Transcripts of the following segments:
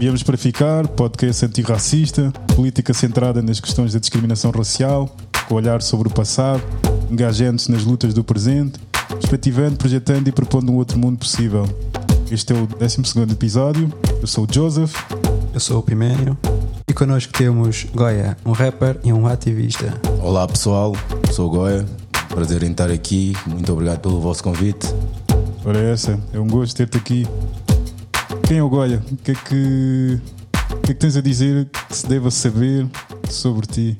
Viemos para ficar, podcast antirracista, política centrada nas questões da discriminação racial, com olhar sobre o passado, engajando-se nas lutas do presente, perspectivando, projetando e propondo um outro mundo possível. Este é o 12 episódio. Eu sou o Joseph. Eu sou o Pimenio. E connosco temos Goya, um rapper e um ativista. Olá pessoal, sou o Goya. Prazer em estar aqui. Muito obrigado pelo vosso convite. Ora, essa, é um gosto ter-te aqui. Quem é o Goya? O que é que, o que, é que tens a dizer que se deva saber sobre ti?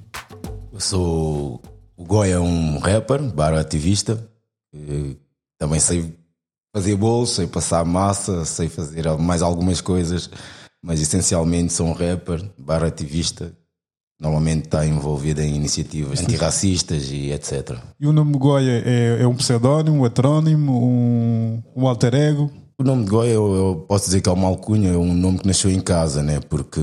Eu sou o Goya, um rapper, barra ativista. Também sei fazer bolos, sei passar massa, sei fazer mais algumas coisas, mas essencialmente sou um rapper, barra ativista. Normalmente está envolvido em iniciativas antirracistas e etc. E o nome Goya é, é um pseudónimo, um heterónimo, um, um alter ego? O nome de Goya, eu, eu, posso dizer que é uma alcunha, é um nome que nasceu em casa, né? Porque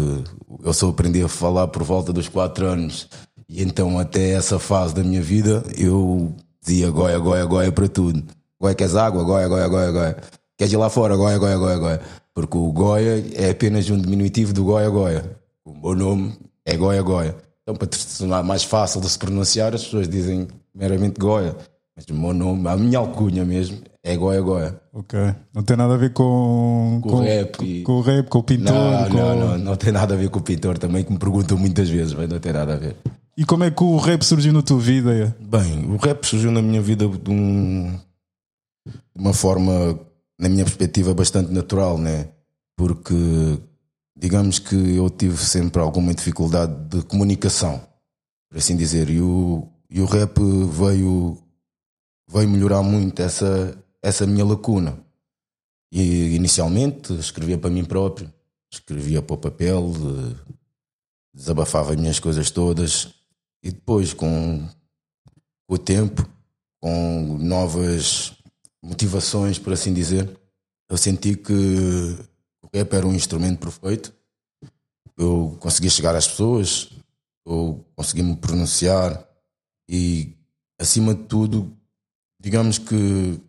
eu só aprendi a falar por volta dos 4 anos. E então, até essa fase da minha vida, eu dizia Goya, Goya, Goya para tudo. Goia queres água? Goia, Goia, Goia, Goia. Queres ir lá fora? Goia, Goia, Goia, Goia. Porque o Goia é apenas um diminutivo do Goia, Goia. O meu nome é Goia, Goia. Então, para tornar mais fácil de se pronunciar, as pessoas dizem meramente Goia. Mas o meu nome, a minha alcunha mesmo, é Goia Goia. Ok. Não tem nada a ver com, com, com o rap. E... Com, o rap, com o pintor. Não, com... não, não, não tem nada a ver com o pintor também, que me perguntam muitas vezes, mas não tem nada a ver. E como é que o rap surgiu na tua vida? Bem, o rap surgiu na minha vida de um, de uma forma, na minha perspectiva, bastante natural, né? Porque, digamos que eu tive sempre alguma dificuldade de comunicação, por assim dizer, e o, e o rap veio, veio melhorar muito essa, essa minha lacuna. E inicialmente escrevia para mim próprio, escrevia para o papel, desabafava as minhas coisas todas, e depois, com, o tempo, com novas motivações, por assim dizer, eu senti que o rap era um instrumento perfeito. Eu conseguia chegar às pessoas, eu conseguia me pronunciar e, acima de tudo, digamos que,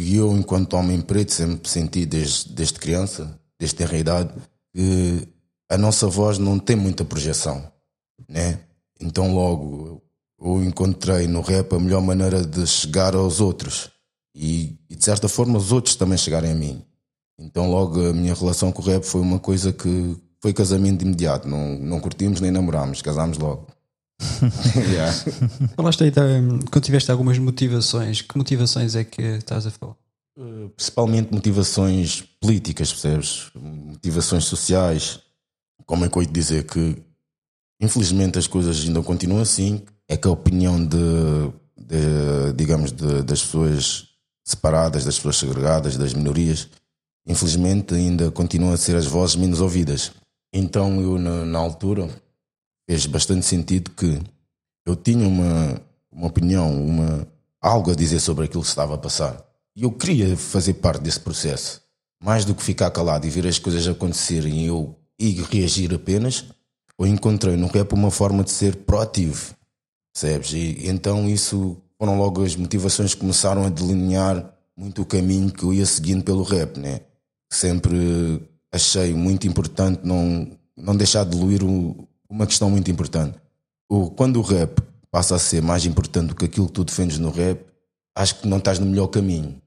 que eu, enquanto homem preto, sempre senti desde, desde criança, desde a idade, que a nossa voz não tem muita projeção, né? Então logo eu encontrei no rap a melhor maneira de chegar aos outros e, e, de certa forma os outros também chegarem a mim. Então logo a minha relação com o rap foi uma coisa que foi casamento de imediato, não, não curtimos nem namorámos, casámos logo. yeah. Falaste aí, quando tiveste algumas motivações, que motivações é que estás a falar? Uh, principalmente motivações políticas, percebes? Motivações sociais. Como é que eu ia dizer que infelizmente as coisas ainda continuam assim, é que a opinião de, de digamos, de, das pessoas separadas, das pessoas segregadas, das minorias, infelizmente ainda continuam a ser as vozes menos ouvidas. Então eu, na, na altura, fez bastante sentido que eu tinha uma, uma opinião, uma, algo a dizer sobre aquilo que estava a passar. E eu queria fazer parte desse processo. Mais do que ficar calado e ver as coisas acontecerem e eu e reagir apenas, eu encontrei no rap uma forma de ser proativo, percebes? E então isso foram logo as motivações que começaram a delinear muito o caminho que eu ia seguindo pelo rap, né? Sempre achei muito importante não, não deixar de diluir o, uma questão muito importante. O, quando o rap passa a ser mais importante do que aquilo que tu defendes no rap, acho que não estás no melhor caminho.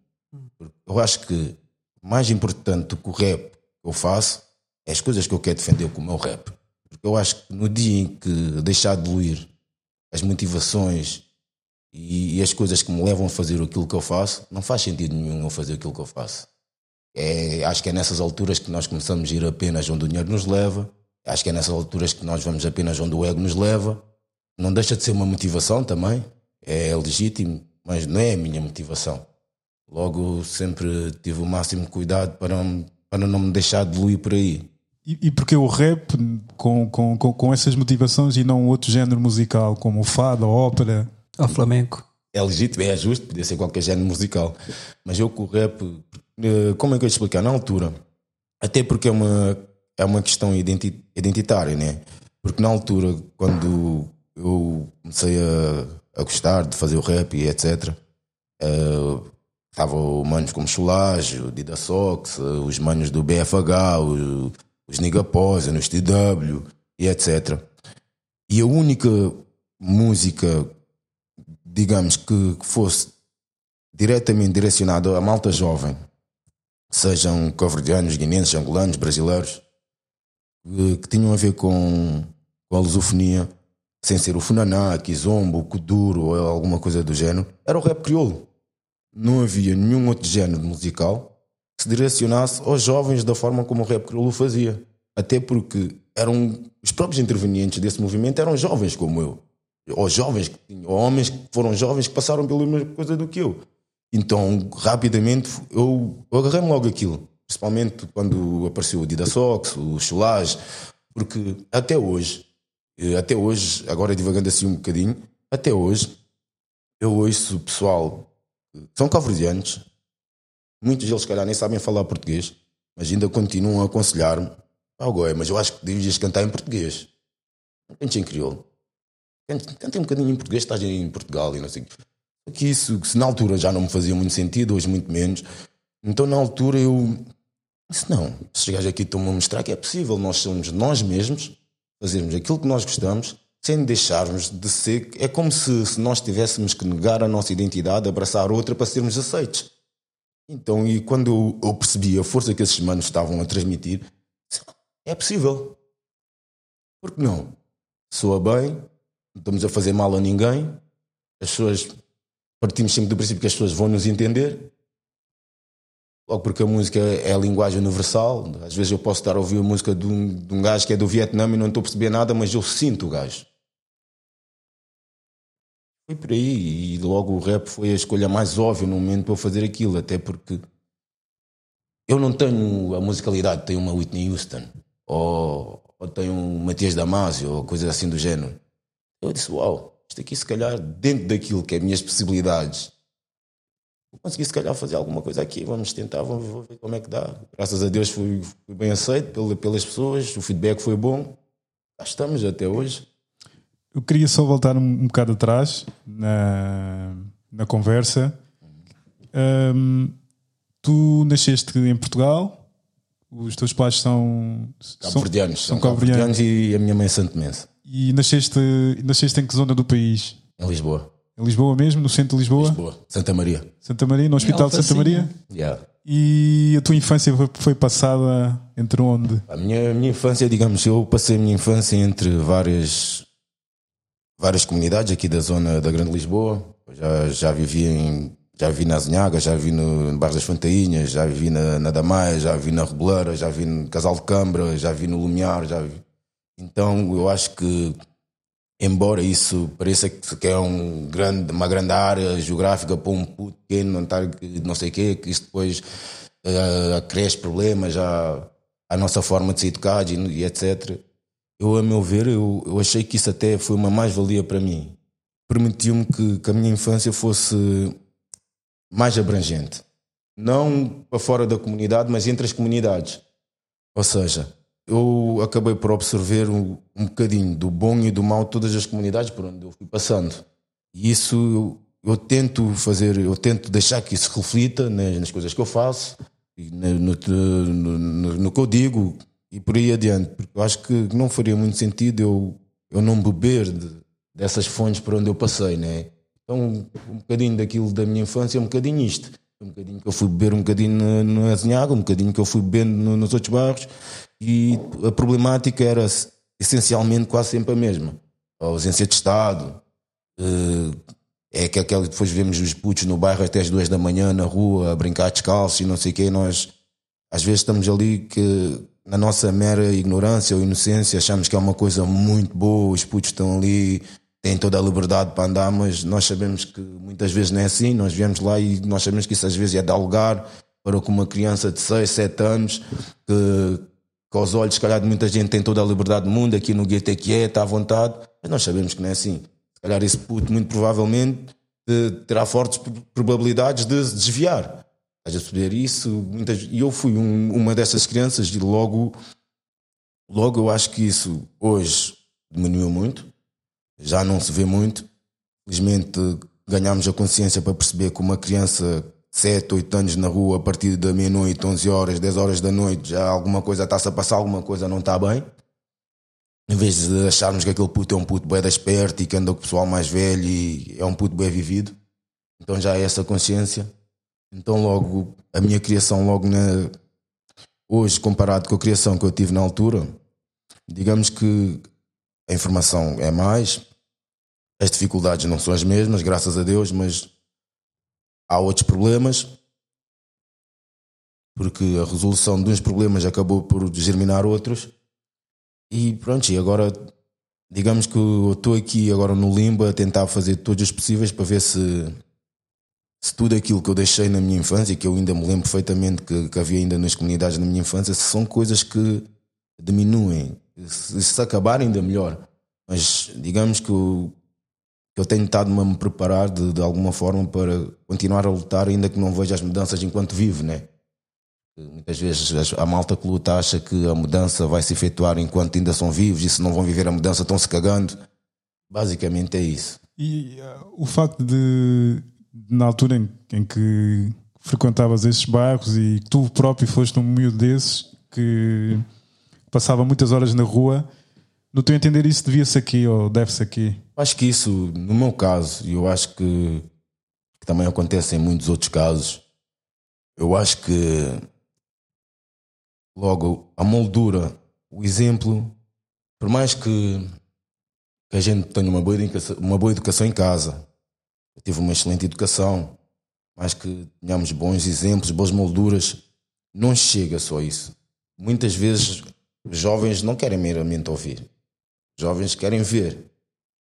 Eu acho que mais importante do que o rap que eu faço é as coisas que eu quero defender com o meu rap. Porque eu acho que no dia em que deixar de diluir as motivações e, e, as coisas que me levam a fazer aquilo que eu faço, não faz sentido nenhum eu fazer aquilo que eu faço. É, acho que é nessas alturas que nós começamos a ir apenas onde o dinheiro nos leva, acho que é nessas alturas que nós vamos apenas onde o ego nos leva. Não deixa de ser uma motivação também, é legítimo, mas não é a minha motivação. Logo, sempre tive o máximo cuidado para, para não me deixar diluir por aí. E, e porque o rap com, com, com, com essas motivações e não outro género musical, como o fado, a ópera? Ao flamenco. É legítimo, é justo, podia ser qualquer género musical. Mas eu com o rap, eh, como é que eu ia explicar? Na altura, até porque é uma, é uma questão identitária, né? Porque na altura, quando eu comecei a, a gostar de fazer o rap e etc., uh, estavam manos como Cholage, o Dida Sox, os manos do BFH, os, os Nigaposa, nos TW e etc. E a única música, digamos, que, que fosse diretamente direcionada à malta jovem, sejam cabo-verdianos, guineenses, angolanos, brasileiros, que, que tinham a ver com, com a lusofonia, sem ser o funaná, kizombo, kuduro ou alguma coisa do género, era o rap crioulo. Não havia nenhum outro género musical que se direcionasse aos jovens da forma como o rap crioulo fazia. Até porque eram os próprios intervenientes desse movimento eram jovens como eu. Ou jovens, ou homens que foram jovens que passaram pela mesma coisa do que eu. Então, rapidamente, eu, eu agarrei-me logo aquilo. Principalmente quando apareceu o Dida Sox, o Chulage, porque até hoje, eh, até hoje, agora divagando assim um bocadinho, até hoje, eu ouço pessoal são cavrozianos, muitos deles, se calhar, nem sabem falar português, mas ainda continuam a aconselhar-me. Ah, mas eu acho que devias cantar em português. Cante em crioulo. Cante um bocadinho em português, estás em Portugal e não sei que isso, se na altura já não me fazia muito sentido, hoje muito menos. Então na altura eu disse: não, se chegares aqui estão-me a mostrar que é possível, nós somos nós mesmos, fazermos aquilo que nós gostamos, sem deixarmos de ser. É como se, se nós tivéssemos que negar a nossa identidade, abraçar outra para sermos aceitos. Então, e quando eu, eu percebi a força que esses manos estavam a transmitir, é possível. Por que não? Soa bem, não estamos a fazer mal a ninguém, as pessoas partimos sempre do princípio que as pessoas vão nos entender. Logo porque a música é a linguagem universal. Às vezes eu posso estar a ouvir a música de um, de um gajo que é do Vietnã e não estou a perceber nada, mas eu sinto o gajo. Foi por aí. E logo o rap foi a escolha mais óbvia no momento para eu fazer aquilo. Até porque eu não tenho a musicalidade, tenho uma Whitney Houston. Ou, ou tenho um Matias Damasio, ou coisas assim do género. Eu disse, uau isto aqui, se calhar, dentro daquilo que é minhas possibilidades, vou conseguir, se calhar, fazer alguma coisa aqui. Vamos tentar, vamos ver como é que dá. Graças a Deus fui, fui bem aceito pelas pessoas, o feedback foi bom. Cá estamos até hoje. Eu queria só voltar um, bocado atrás na, na conversa. Um, tu nasceste em Portugal, os teus pais são. Cabo-verdianos. São, são cabo-verdianos cabo e a minha mãe é santomense. E nasceste, nasceste em que zona do país? Em Lisboa. Em Lisboa mesmo, no centro de Lisboa? Lisboa, Santa Maria. Santa Maria, no Hospital de Santa Maria? Yeah. E a tua infância foi, passada entre onde? A minha, a minha infância, digamos, eu passei a minha infância entre várias, várias comunidades aqui da zona da Grande Lisboa. Já, já vivi em. Já vivi na Azinhaga, já vivi no, Bairro das Fontainhas, já vivi na, na Damaia, já vivi na Reboleira, já vivi no Casal de Câmara, já vivi no Lumiar, já vi então eu acho que, embora isso pareça que é um grande, uma grande área geográfica para um puto pequeno, não, estar, não sei o quê, que isso depois uh, acresce problemas à, à nossa forma de ser educados e, e, etc. Eu, a meu ver, eu, eu achei que isso até foi uma mais-valia para mim. Permitiu-me que, que a minha infância fosse mais abrangente. Não para fora da comunidade, mas entre as comunidades. Ou seja, eu acabei por absorver um, um bocadinho do bom e do mau de todas as comunidades por onde eu fui passando. E isso eu, eu tento fazer, eu tento deixar que isso reflita nas, nas coisas que eu faço, no, no, no, no, que eu digo e por aí adiante. Porque eu acho que não faria muito sentido eu, eu não beber de, dessas fontes por onde eu passei, né? Então, um bocadinho daquilo da minha infância é um bocadinho isto. Um bocadinho que eu fui beber um bocadinho na Azinhaga, um bocadinho que eu fui bebendo nos outros bairros e a problemática era essencialmente quase sempre a mesma. A ausência de Estado, eh, é que aquela depois vemos os putos no bairro até as duas da manhã na rua a brincar descalços e não sei o. Nós às vezes estamos ali que na nossa mera ignorância ou inocência achamos que é uma coisa muito boa, os putos estão ali, têm toda a liberdade para andar, mas nós sabemos que muitas vezes não é assim. Nós viemos lá e nós sabemos que isso às vezes é dar lugar para que uma criança de 6, 7 anos que que aos olhos, se calhar, de muita gente tem toda a liberdade do mundo, aqui no gueto é que é, está à vontade, mas nós sabemos que não é assim. Se calhar esse puto, muito provavelmente, terá fortes probabilidades de se desviar. Estás a perceber isso? Muitas, e eu fui um, uma dessas crianças e logo, logo eu acho que isso hoje diminuiu muito, já não se vê muito. Felizmente ganhámos a consciência para perceber que uma criança 7, 8 anos na rua a partir da meia-noite, 11 horas, 10 horas da noite, já alguma coisa está-se a passar, alguma coisa não está bem. Em vez de acharmos que aquele puto é um puto bem desperto e que anda com o pessoal mais velho e é um puto bem vivido, então já há essa consciência. Então logo, a minha criação logo na... Hoje, comparado com a criação que eu tive na altura, digamos que a informação é mais, as dificuldades não são as mesmas, graças a Deus, mas há outros problemas, porque a resolução de uns problemas acabou por germinar outros. E pronto, e agora digamos que eu estou aqui agora no limbo a tentar fazer todos os possíveis para ver se, se tudo aquilo que eu deixei na minha infância, que eu ainda me lembro perfeitamente que, que havia ainda nas comunidades da minha infância, são coisas que diminuem. Se, se acabar, ainda melhor. Mas digamos que eu tenho estado-me a me preparar de, de, alguma forma para continuar a lutar, ainda que não veja as mudanças enquanto vivo, né? Muitas vezes a malta que luta acha que a mudança vai se efetuar enquanto ainda são vivos e se não vão viver a mudança estão se cagando. Basicamente é isso. E uh, o facto de, na altura em, em, que frequentavas esses bairros e tu próprio foste um miúdo desses que passava muitas horas na rua, no teu entender isso devia-se aqui ou deve-se aqui? Acho que isso, no meu caso, e eu acho que, que também acontece em muitos outros casos, eu acho que logo a moldura, o exemplo, por mais que, que a gente tenha uma boa, educação, uma boa educação em casa, eu tive uma excelente educação, mas que tenhamos bons exemplos, boas molduras, não chega só isso. Muitas vezes os jovens não querem meramente ouvir. Jovens querem ver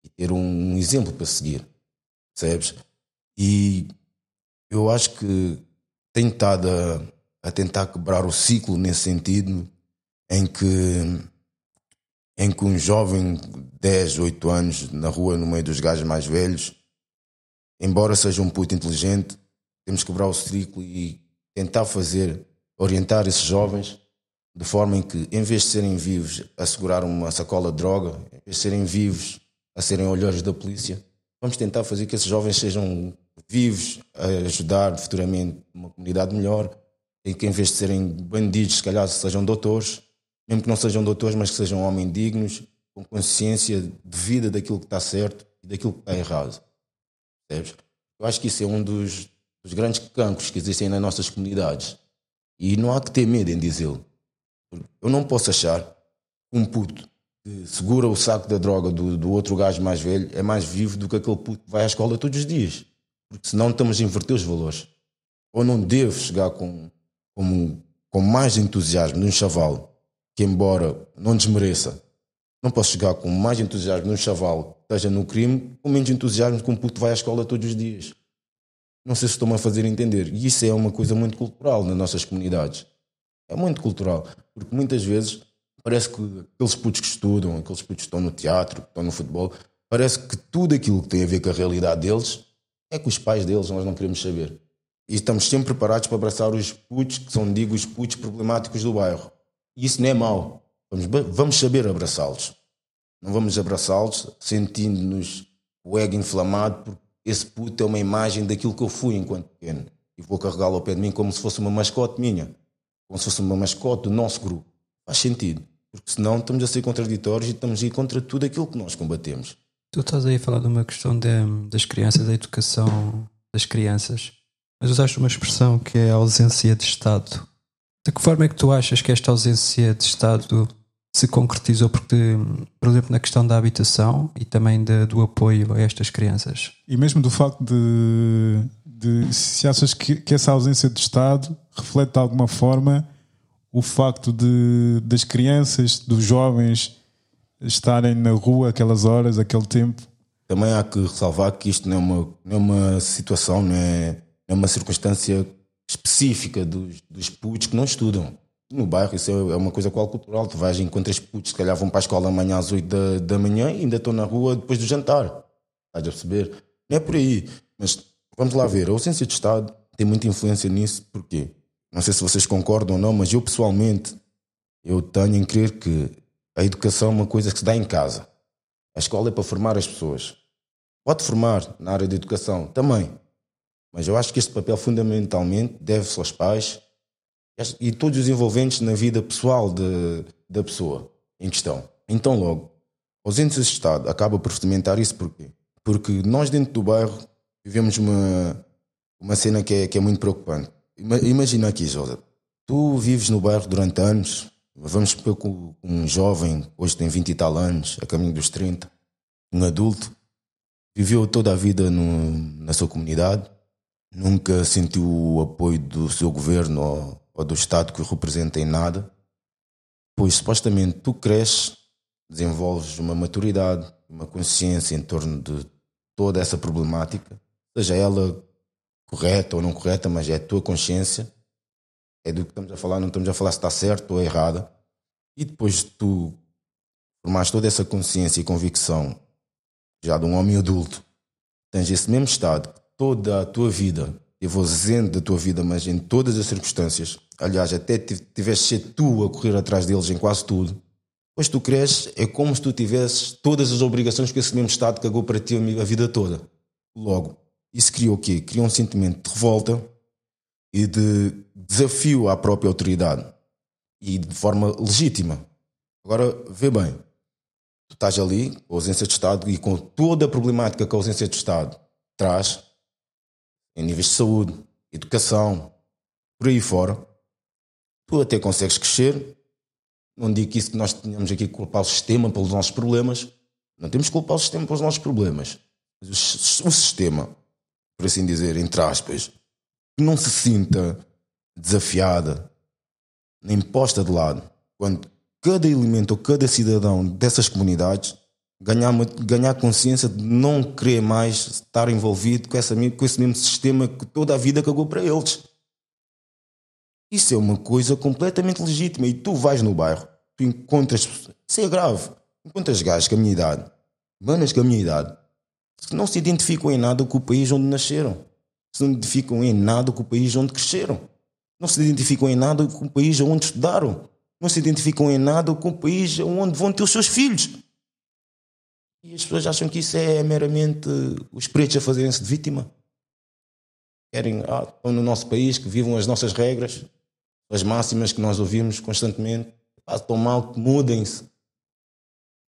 e ter um exemplo para seguir. Percebes? E eu acho que tenho estado a a tentar quebrar o ciclo nesse sentido, em que, em que um jovem de 10, 8 anos na rua, no meio dos gajos mais velhos, embora seja um puto inteligente, temos que quebrar o ciclo e tentar fazer, orientar esses jovens de forma em que, em vez de serem vivos a segurar uma sacola de droga, em vez de serem vivos a serem olheiros da polícia, vamos tentar fazer que esses jovens sejam vivos a ajudar futuramente uma comunidade melhor, e que em vez de serem bandidos, se calhar sejam doutores, mesmo que não sejam doutores, mas que sejam homens dignos, com consciência de vida daquilo que está certo e daquilo que está errado. Percebes? Eu acho que isso é um dos, dos grandes cancros que existem nas nossas comunidades. E não há que ter medo em dizê-lo. Eu não posso achar um puto que segura o saco da droga do, do outro gajo mais velho é mais vivo do que aquele puto que vai à escola todos os dias. Porque senão estamos a inverter os valores. Ou não devo chegar com como, com mais entusiasmo num chaval que, embora não desmereça, não posso chegar com mais entusiasmo num chaval que esteja no crime, com menos entusiasmo que um puto vai à escola todos os dias. Não sei se estou-me a fazer entender. E isso é uma coisa muito cultural nas nossas comunidades. É muito cultural. Porque muitas vezes parece que aqueles putos que estudam, aqueles putos que estão no teatro, que estão no futebol, parece que tudo aquilo que tem a ver com a realidade deles é com os pais deles, nós não queremos saber. E estamos sempre preparados para abraçar os putos, que são, digo, os putos problemáticos do bairro. E isso não é mau. Vamos, vamos saber abraçá-los. Não vamos abraçá-los sentindo-nos o ego inflamado, porque esse puto é uma imagem daquilo que eu fui enquanto pequeno. E vou carregá-lo ao pé de mim como se fosse uma mascote minha. Como se fosse uma mascote do nosso grupo. Faz sentido. Porque senão estamos a ser contraditórios e estamos a ir contra tudo aquilo que nós combatemos. Tu estás aí a falar de uma questão de, das crianças, da educação das crianças. Mas usaste uma expressão que é a ausência de Estado. De que forma é que tu achas que esta ausência de Estado se concretizou? Porque, por exemplo, na questão da habitação e também de, do apoio a estas crianças. E mesmo do facto de, de se achas que, que essa ausência de Estado reflete de alguma forma o facto de das crianças, dos jovens estarem na rua aquelas horas, aquele tempo. Também há que ressalvar que isto não é uma, não é uma situação, não é é uma circunstância específica dos, dos putos que não estudam. No bairro, isso é, é uma coisa qual cultural. Tu vais encontras putos, se calhar vão para a escola amanhã às 8 da, da manhã e ainda estão na rua depois do jantar. Estás a perceber? Não é por aí. Mas vamos lá ver. A ausência de Estado tem muita influência nisso. Porquê? Não sei se vocês concordam ou não, mas eu pessoalmente eu tenho em crer que a educação é uma coisa que se dá em casa. A escola é para formar as pessoas. Pode formar na área da educação também, Mas eu acho que este papel fundamentalmente deve-se aos pais e todos os envolventes na vida pessoal de, da pessoa em questão. Então, logo, a ausência de Estado acaba por fundamentar isso porquê? Porque nós, dentro do bairro, vivemos uma, uma cena que é, que é muito preocupante. Imagina aqui, José, tu vives no bairro durante anos, vamos supor que um jovem, hoje tem 20 e tal anos, a caminho dos 30, um adulto, viveu toda a vida no, na sua comunidade, nunca sentiu o apoio do seu governo ou, ou do Estado que o representa em nada, pois supostamente tu cresces, desenvolves uma maturidade, uma consciência em torno de toda essa problemática, seja ela correta ou não correta, mas é a tua consciência, é do que estamos a falar, não estamos a falar se está certo ou errada, e depois tu formaste toda essa consciência e convicção já de um homem adulto, tens esse mesmo estado, toda a tua vida, eu vou dizendo da tua vida, mas em todas as circunstâncias, aliás, até tiveste ser tu a correr atrás deles em quase tudo, depois tu cresces, é como se tu tivesses todas as obrigações que esse mesmo Estado cagou para ti a vida toda. Logo, isso criou o quê? Criou um sentimento de revolta e de desafio à própria autoridade. E de forma legítima. Agora, vê bem, tu estás ali, com a ausência de Estado e com toda a problemática que a ausência de Estado traz, em níveis de saúde, educação, por aí fora, tu até consegues crescer. Não digo que isso que nós tenhamos aqui que culpar o sistema pelos nossos problemas. Não temos que culpar o sistema pelos nossos problemas. Mas o sistema por assim dizer, entre aspas, que não se sinta desafiada, nem posta de lado, quando cada elemento ou cada cidadão dessas comunidades ganhar, ganhar consciência de não querer mais estar envolvido com, essa, com esse mesmo sistema que toda a vida cagou para eles. Isso é uma coisa completamente legítima. E tu vais no bairro, tu encontras. Isso é grave. Encontras gajos com a minha idade, manas com a minha idade, não se identificam em nada com o país onde nasceram. Se não identificam em nada com o país onde cresceram. Não se identificam em nada com o país onde estudaram. Não se identificam em nada com o país onde vão ter os seus filhos. E as pessoas acham que isso é meramente os pretos a fazerem-se de vítima. Querem, ah, estão no nosso país, que vivam as nossas regras, as máximas que nós ouvimos constantemente. Ah, estão mal, mudem-se.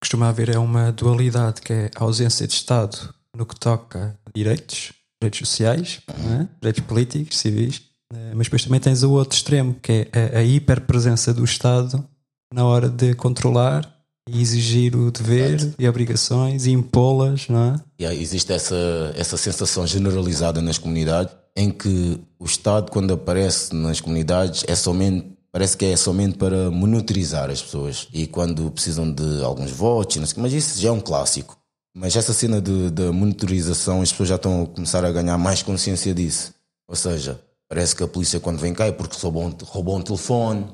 Costuma haver é uma dualidade, que é a ausência de Estado no que toca a direitos, direitos sociais, é? direitos políticos, civis, eh, mas depois também tens o outro extremo, que é a, a hiperpresença do Estado na hora de controlar e exigir o dever e obrigações e impô-las, não é? Yeah, existe essa, essa sensação generalizada nas comunidades em que o Estado, quando aparece nas comunidades, é somente, parece que é somente para monitorizar as pessoas e quando precisam de alguns votos, mas isso já é um clássico. Mas essa cena de monitorização, as pessoas já estão a começar a ganhar mais consciência disso. Ou seja, parece que a polícia quando vem cá é porque roubou um, roubou um telefone,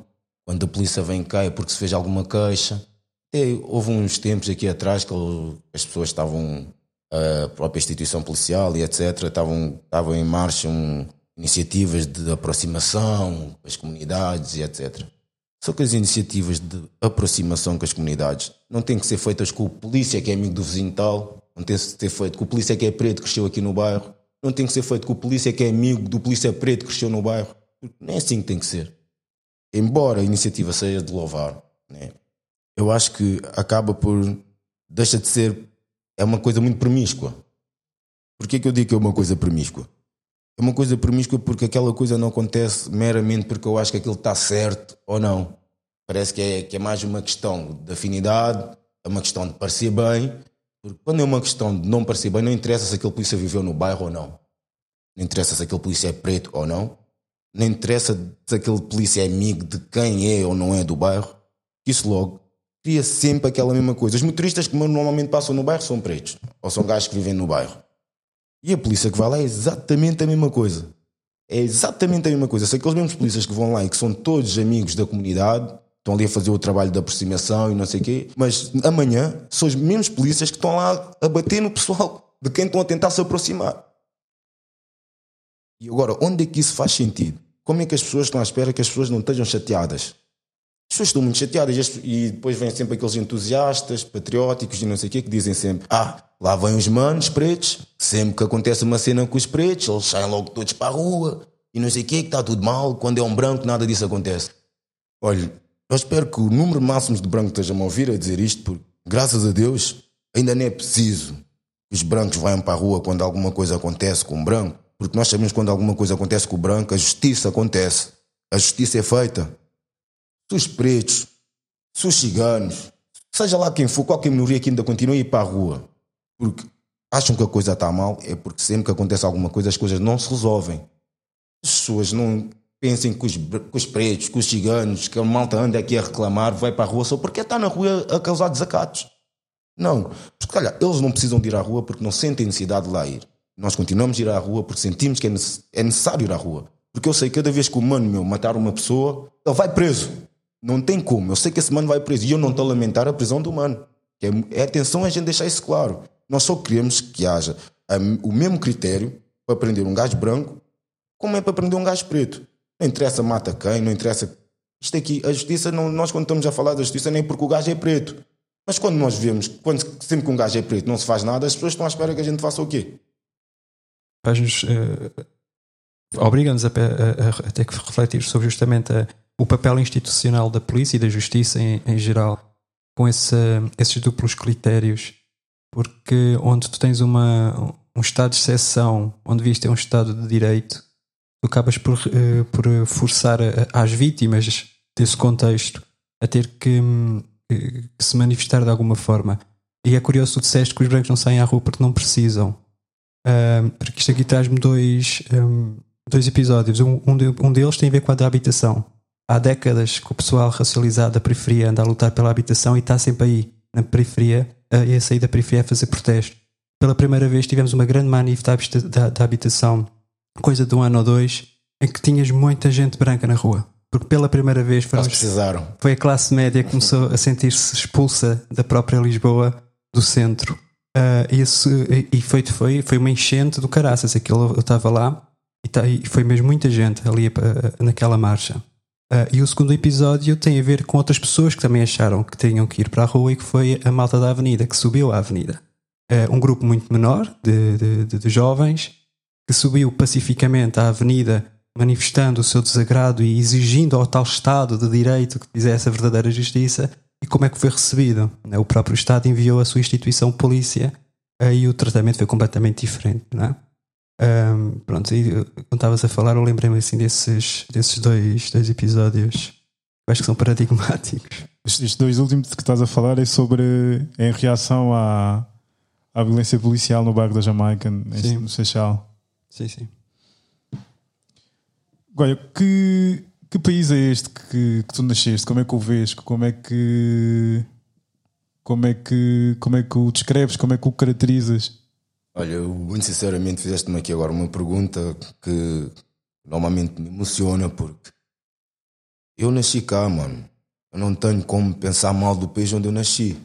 quando a polícia vem cá é porque se fez alguma queixa. E houve uns tempos aqui atrás que as pessoas estavam, a própria instituição policial e etc., estavam, estavam em marcha um, iniciativas de aproximação com as comunidades e etc. Só que as iniciativas de aproximação com as comunidades não têm que ser feitas com o polícia que é amigo do vizinho tal, não tem que ser feito com o polícia que é preto que cresceu aqui no bairro, não tem que ser feito com o polícia que é amigo do polícia preto que cresceu no bairro. Não é assim que tem que ser. Embora a iniciativa seja de louvar, né? eu acho que acaba por. deixa de ser. é uma coisa muito promíscua. Por que, que eu digo que é uma coisa promíscua? É uma coisa promíscua porque aquela coisa não acontece meramente porque eu acho que aquilo está certo ou não. Parece que é, que é mais uma questão de afinidade, é uma questão de parecer bem. Porque quando é uma questão de não parecer bem, não interessa se aquele polícia viveu no bairro ou não. Não interessa se aquele polícia é preto ou não. Não interessa se aquele polícia é amigo de quem é ou não é do bairro. Isso logo cria sempre aquela mesma coisa. Os motoristas que normalmente passam no bairro são pretos. Ou são gajos que vivem no bairro. E a polícia que vai lá é exatamente a mesma coisa. É exatamente a mesma coisa. Se aqueles mesmos polícias que vão lá e que são todos amigos da comunidade, estão ali a fazer o trabalho de aproximação e não sei o quê, mas amanhã são os mesmos polícias que estão lá a bater no pessoal de quem estão a tentar se aproximar. E agora, onde é que isso faz sentido? Como é que as pessoas estão à espera que as pessoas não estejam chateadas? As pessoas estão muito chateadas e depois vêm sempre aqueles entusiastas, patrióticos e não sei o quê, que dizem sempre: Ah, lá vêm os manos pretos, sempre que acontece uma cena com os pretos, eles saem logo todos para a rua e não sei o quê, que está tudo mal. Quando é um branco, nada disso acontece. Olha, eu espero que o número máximo de brancos estejam a ouvir a dizer isto, porque, graças a Deus, ainda não é preciso que os brancos vão para a rua quando alguma coisa acontece com um branco, porque nós sabemos que quando alguma coisa acontece com o branco, a justiça acontece. A justiça é feita se os pretos, se os ciganos, seja lá quem for, qualquer minoria que ainda continue a ir para a rua, porque acham que a coisa está mal, é porque sempre que acontece alguma coisa as coisas não se resolvem. As pessoas não pensem que os, que os pretos, que os ciganos, que a malta anda aqui a reclamar, vai para a rua só porque está na rua a causar desacatos. Não, porque olha, eles não precisam de ir à rua porque não sentem necessidade de lá ir. Nós continuamos a ir à rua porque sentimos que é, é necessário ir à rua. Porque eu sei que cada vez que o mano meu matar uma pessoa, ele vai preso. Não tem como. Eu sei que esse mano vai preso e eu não estou a lamentar a prisão do mano. É, é atenção a gente deixar isso claro. Nós só queremos que haja o mesmo critério para prender um gajo branco como é para prender um gajo preto. Não interessa mata quem, não interessa. Isto aqui, a justiça, não, nós quando estamos a falar da justiça, nem porque o gajo é preto. Mas quando nós vemos, quando, sempre que um gajo é preto não se faz nada, as pessoas estão à espera que a gente faça o quê? Faz-nos. Uh, Obriga-nos a, a, a, ter que refletir sobre justamente a o papel institucional da polícia e da justiça em, em geral com esse, esses duplos critérios, porque onde tu tens uma, um estado de exceção, onde devias ter um estado de direito, tu acabas por, uh, por forçar a, às vítimas desse contexto a ter que, que, se manifestar de alguma forma. E é curioso, tu disseste que os brancos não saem à rua porque não precisam. Uh, porque isto aqui traz-me dois, um, dois episódios. Um, um, um deles tem a ver com a da habitação há décadas que o pessoal racializado da periferia anda a lutar pela habitação e está sempre aí, na periferia, e a sair da periferia a fazer protesto. Pela primeira vez tivemos uma grande manif da, habitação, coisa de um ano ou dois, em que tinhas muita gente branca na rua. Porque pela primeira vez fomos, precisaram. foi a classe média que começou a sentir-se expulsa da própria Lisboa, do centro. Uh, isso, e foi, foi, foi uma enchente do caraças. Aquilo, eu estava lá e, tá, e foi mesmo muita gente ali uh, naquela marcha. Uh, e o segundo episódio tem a ver com outras pessoas que também acharam que tinham que ir para a rua e que foi a malta da avenida, que subiu à avenida. Uh, um grupo muito menor de, de, de, de, jovens que subiu pacificamente à avenida manifestando o seu desagrado e exigindo ao tal Estado de Direito que fizesse a verdadeira justiça. E como é que foi recebido? O próprio Estado enviou a sua instituição polícia uh, e o tratamento foi completamente diferente. Não é? Um, pronto, e quando estavas a falar, eu lembrei-me assim desses, desses dois, dois episódios que acho que são paradigmáticos. Estes dois últimos que estás a falar é sobre em reação à, à violência policial no bairro da Jamaica, sim. no Seixal. Sim, sim. Olha, que, que país é este que, que tu nasceste? Como é que o vês? Como é que como é que como é que o descreves? Como é que o caracterizas? Olha, eu, muito sinceramente fizeste-me aqui agora uma pergunta que normalmente me emociona porque eu nasci cá, mano. Eu não tenho como pensar mal do país onde eu nasci.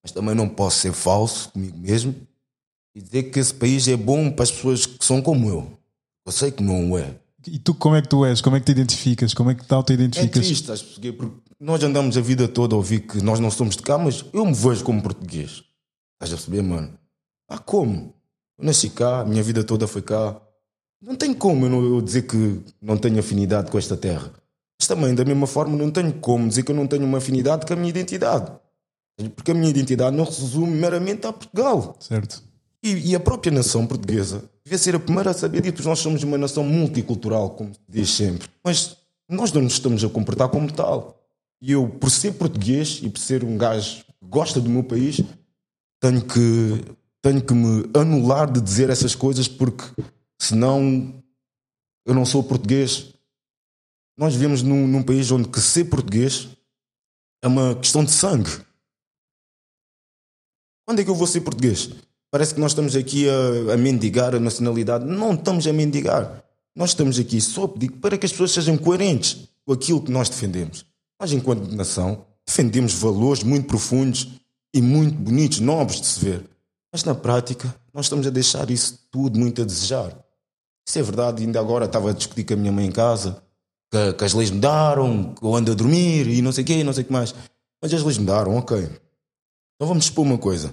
Mas também não posso ser falso comigo mesmo e dizer que esse país é bom para as pessoas que são como eu. Eu sei que não é. E tu, como é que tu és? Como é que te identificas? Como é que tal te identificas? É triste, porque nós andamos a vida toda a ouvir que nós não somos de cá, mas eu me vejo como português. Estás a perceber, mano? Ah, como? Eu nasci cá, minha vida toda foi cá. Não tem como eu, não, eu dizer que não tenho afinidade com esta terra. Mas também, da mesma forma, não tenho como dizer que eu não tenho uma afinidade com a minha identidade. Porque a minha identidade não resume meramente a Portugal. Certo. E, e a própria nação portuguesa devia ser a primeira a saber disso. Nós somos uma nação multicultural, como se diz sempre. Mas nós não nos estamos a comportar como tal. E eu, por ser português e por ser um gajo que gosta do meu país, tenho que tenho que me anular de dizer essas coisas porque senão eu não sou português. Nós vivemos num, num país onde que ser português é uma questão de sangue. Quando é que eu vou ser português? Parece que nós estamos aqui a, a mendigar a nacionalidade. Não estamos a mendigar. Nós estamos aqui só para que as pessoas sejam coerentes com aquilo que nós defendemos. Nós, enquanto nação, defendemos valores muito profundos e muito bonitos, nobres de se ver. Mas na prática, nós estamos a deixar isso tudo muito a desejar. Isso é verdade, ainda agora estava a discutir com a minha mãe em casa, que, que as leis mudaram, que eu ando a dormir e não sei o quê, não sei o que mais. Mas as leis mudaram, ok. Então vamos expor uma coisa.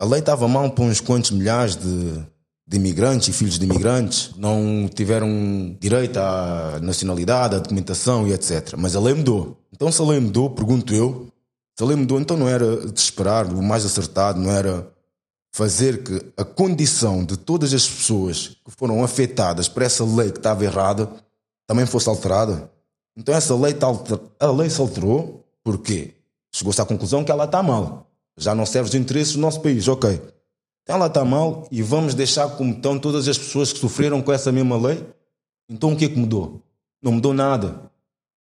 A lei estava mal para uns quantos milhares de, de imigrantes e filhos de imigrantes, não tiveram direito à nacionalidade, à documentação e etc. Mas a lei mudou. Então se a lei mudou, pergunto eu, se a lei mudou, então não era de esperar, o mais acertado não era fazer que a condição de todas as pessoas que foram afetadas por essa lei que estava errada também fosse alterada. Então essa lei, tá a lei se alterou, porquê? Chegou-se à conclusão que ela está mal. Já não serve os interesses do nosso país, ok. Então ela está mal e vamos deixar como estão todas as pessoas que sofreram com essa mesma lei? Então o que é que mudou? Não mudou nada.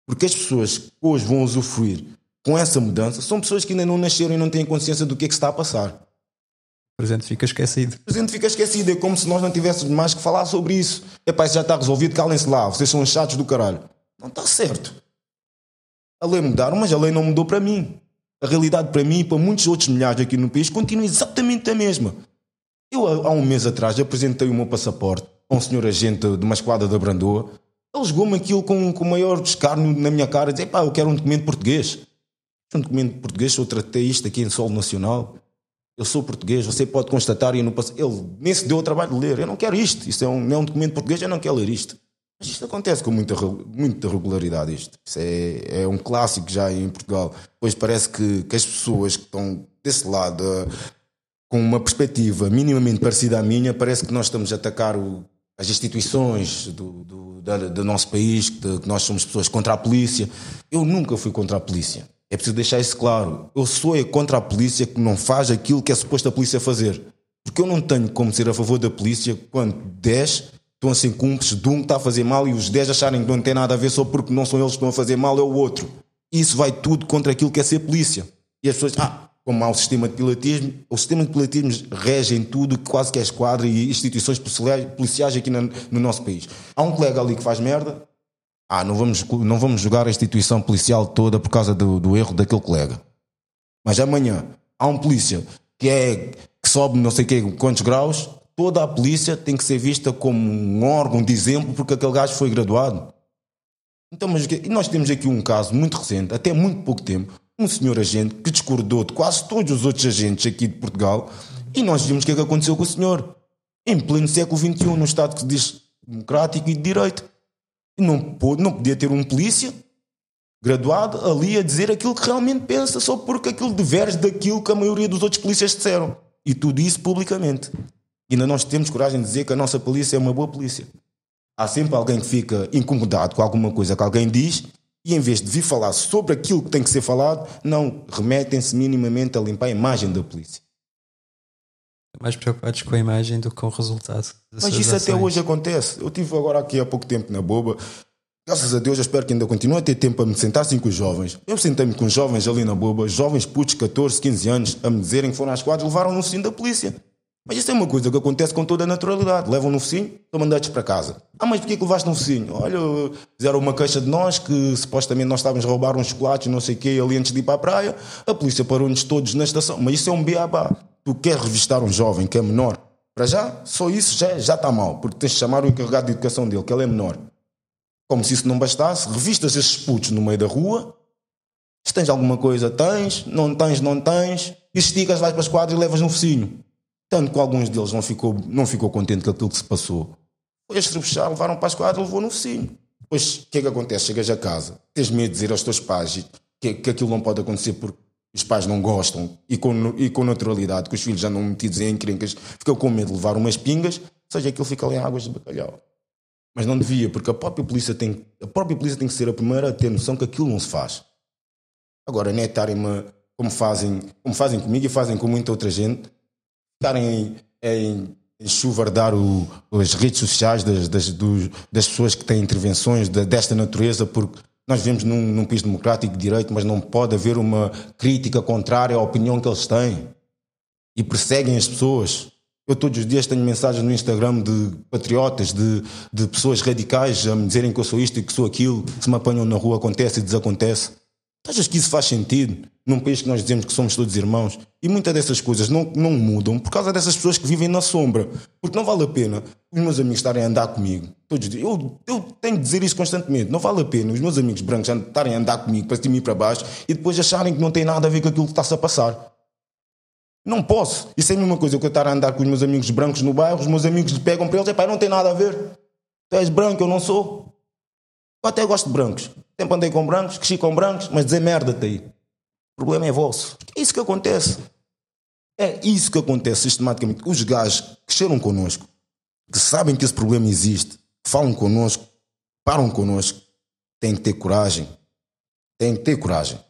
Porque as pessoas que hoje vão usufruir com essa mudança são pessoas que ainda não nasceram e não têm consciência do que é que está a passar. Presente fica esquecido. O presente fica esquecido. É como se nós não tivéssemos mais que falar sobre isso. É pá, isso já está resolvido, calem-se lá. Vocês são chatos do caralho. Não está certo. A lei mudaram, mas a lei não mudou para mim. A realidade para mim e para muitos outros milhares aqui no país continua exatamente a mesma. Eu, há um mês atrás, apresentei o meu passaporte a um senhor agente de uma esquadra da Brandoa. Ele jogou-me aquilo com, com o maior descarno na minha cara. Dizer, pá, eu quero um documento português. Um documento português, eu tratei isto aqui em solo nacional. Eu sou português, você pode constatar e no passado. Ele nem se deu o trabalho de ler. Eu não quero isto. Isto é um, não é um documento português, eu não quero ler isto. Mas isto acontece com muita, muita regularidade. Isto, isto é, é um clássico já em Portugal. Pois parece que, que as pessoas que estão desse lado, com uma perspectiva minimamente parecida à minha, parece que nós estamos a atacar o, as instituições do, do, da, do nosso país, que, que nós somos pessoas contra a polícia. Eu nunca fui contra a polícia. É preciso deixar isso claro. Eu sou contra a polícia que não faz aquilo que é suposto a polícia fazer. Porque eu não tenho como ser a favor da polícia quando 10 estão a ser cúmplices de um que está a fazer mal e os 10 acharem que não tem nada a ver só porque não são eles que estão a fazer mal, é o outro. Isso vai tudo contra aquilo que é ser polícia. E as pessoas, ah, como há o sistema de pilatismo, o sistema de pilatismo rege em tudo, quase que é esquadra e instituições policiais aqui no nosso país. Há um colega ali que faz merda, ah, não vamos, não vamos julgar a instituição policial toda por causa do, do erro daquele colega. Mas amanhã há um polícia que é que sobe não sei que, quantos graus, toda a polícia tem que ser vista como um órgão de exemplo porque aquele gajo foi graduado. Então, mas nós temos aqui um caso muito recente, até muito pouco tempo, um senhor agente que discordou de quase todos os outros agentes aqui de Portugal e nós vimos o que é que aconteceu com o senhor. Em pleno século XXI, num Estado que se diz democrático e de direito. Não, não podia ter um polícia graduado ali a dizer aquilo que realmente pensa, só porque aquilo diverge daquilo que a maioria dos outros polícias disseram. E tudo isso publicamente. E ainda nós temos coragem de dizer que a nossa polícia é uma boa polícia. Há sempre alguém que fica incomodado com alguma coisa que alguém diz e em vez de vir falar sobre aquilo que tem que ser falado, não remetem-se minimamente a limpar a imagem da polícia. Mais preocupados com a imagem do que com o resultado. Mas isso ações. até hoje acontece. Eu tive agora aqui há pouco tempo na boba. Graças a Deus, eu espero que ainda continue a ter tempo para me sentar assim com os jovens. Eu sentei-me com jovens ali na boba, jovens putos, 14, 15 anos, a me dizerem que foram às quadras, levaram no focinho da polícia. Mas isso é uma coisa que acontece com toda a naturalidade. Levam no focinho, estão mandados para casa. Ah, mas porquê que levaste no focinho? Olha, fizeram uma queixa de nós que supostamente nós estávamos a roubar uns chocolates, não sei o quê, ali antes de ir para a praia. A polícia parou-nos todos na estação. Mas isso é um beabá. Tu queres revistar um jovem que é menor? Para já, só isso já, já está mal, porque tens de chamar o encarregado de educação dele, que ele é menor. Como se isso não bastasse, revistas esses putos no meio da rua. Se tens alguma coisa, tens. Não tens, não tens. E esticas, vais para as quadras e levas no focinho. Tanto que alguns deles não ficou, não ficou contente com aquilo que se passou. Foi estrebuchar, levaram para as quadras, levou no focinho. Depois, o que é que acontece? Chegas a casa, tens medo de dizer aos teus pais que, que aquilo não pode acontecer porque os pais não gostam e com, e com naturalidade, que os filhos já andam metidos em encrencas, ficam com medo de levar umas pingas, seja aquilo fica ali em águas de bacalhau. Mas não devia, porque a própria polícia tem, a própria polícia tem que ser a primeira a ter noção que aquilo não se faz. Agora, não é estarem como fazem, como fazem comigo e fazem com muita outra gente, estarem em, em chuvardar o, as redes sociais das, das, dos, das pessoas que têm intervenções de, desta natureza, porque nós vivemos num, num, país democrático de direito, mas não pode haver uma crítica contrária à opinião que eles têm e perseguem as pessoas. Eu todos os dias tenho mensagens no Instagram de patriotas, de, de pessoas radicais a me dizerem que eu sou isto e que sou aquilo, se me apanham na rua acontece e desacontece. Tu achas que isso faz sentido? num país que nós dizemos que somos todos irmãos, e muitas dessas coisas não, não mudam por causa dessas pessoas que vivem na sombra. Porque não vale a pena os meus amigos estarem a andar comigo. Todos. Eu, eu tenho de dizer isso constantemente. Não vale a pena os meus amigos brancos estarem a andar comigo para cima e para baixo e depois acharem que não tem nada a ver com aquilo que está-se a passar. Não posso. Isso é a mesma coisa que eu estar a andar com os meus amigos brancos no bairro, os meus amigos pegam para eles e pá, não tem nada a ver. Tu és branco, eu não sou. Eu até gosto de brancos. Sempre andei com brancos, cresci com brancos, mas dizer merda-te aí. O problema é vosso. É isso que acontece. É isso que acontece sistematicamente. Os gajos que cheiram connosco, que sabem que esse problema existe, falam connosco, param connosco, têm que ter coragem. Têm que ter coragem.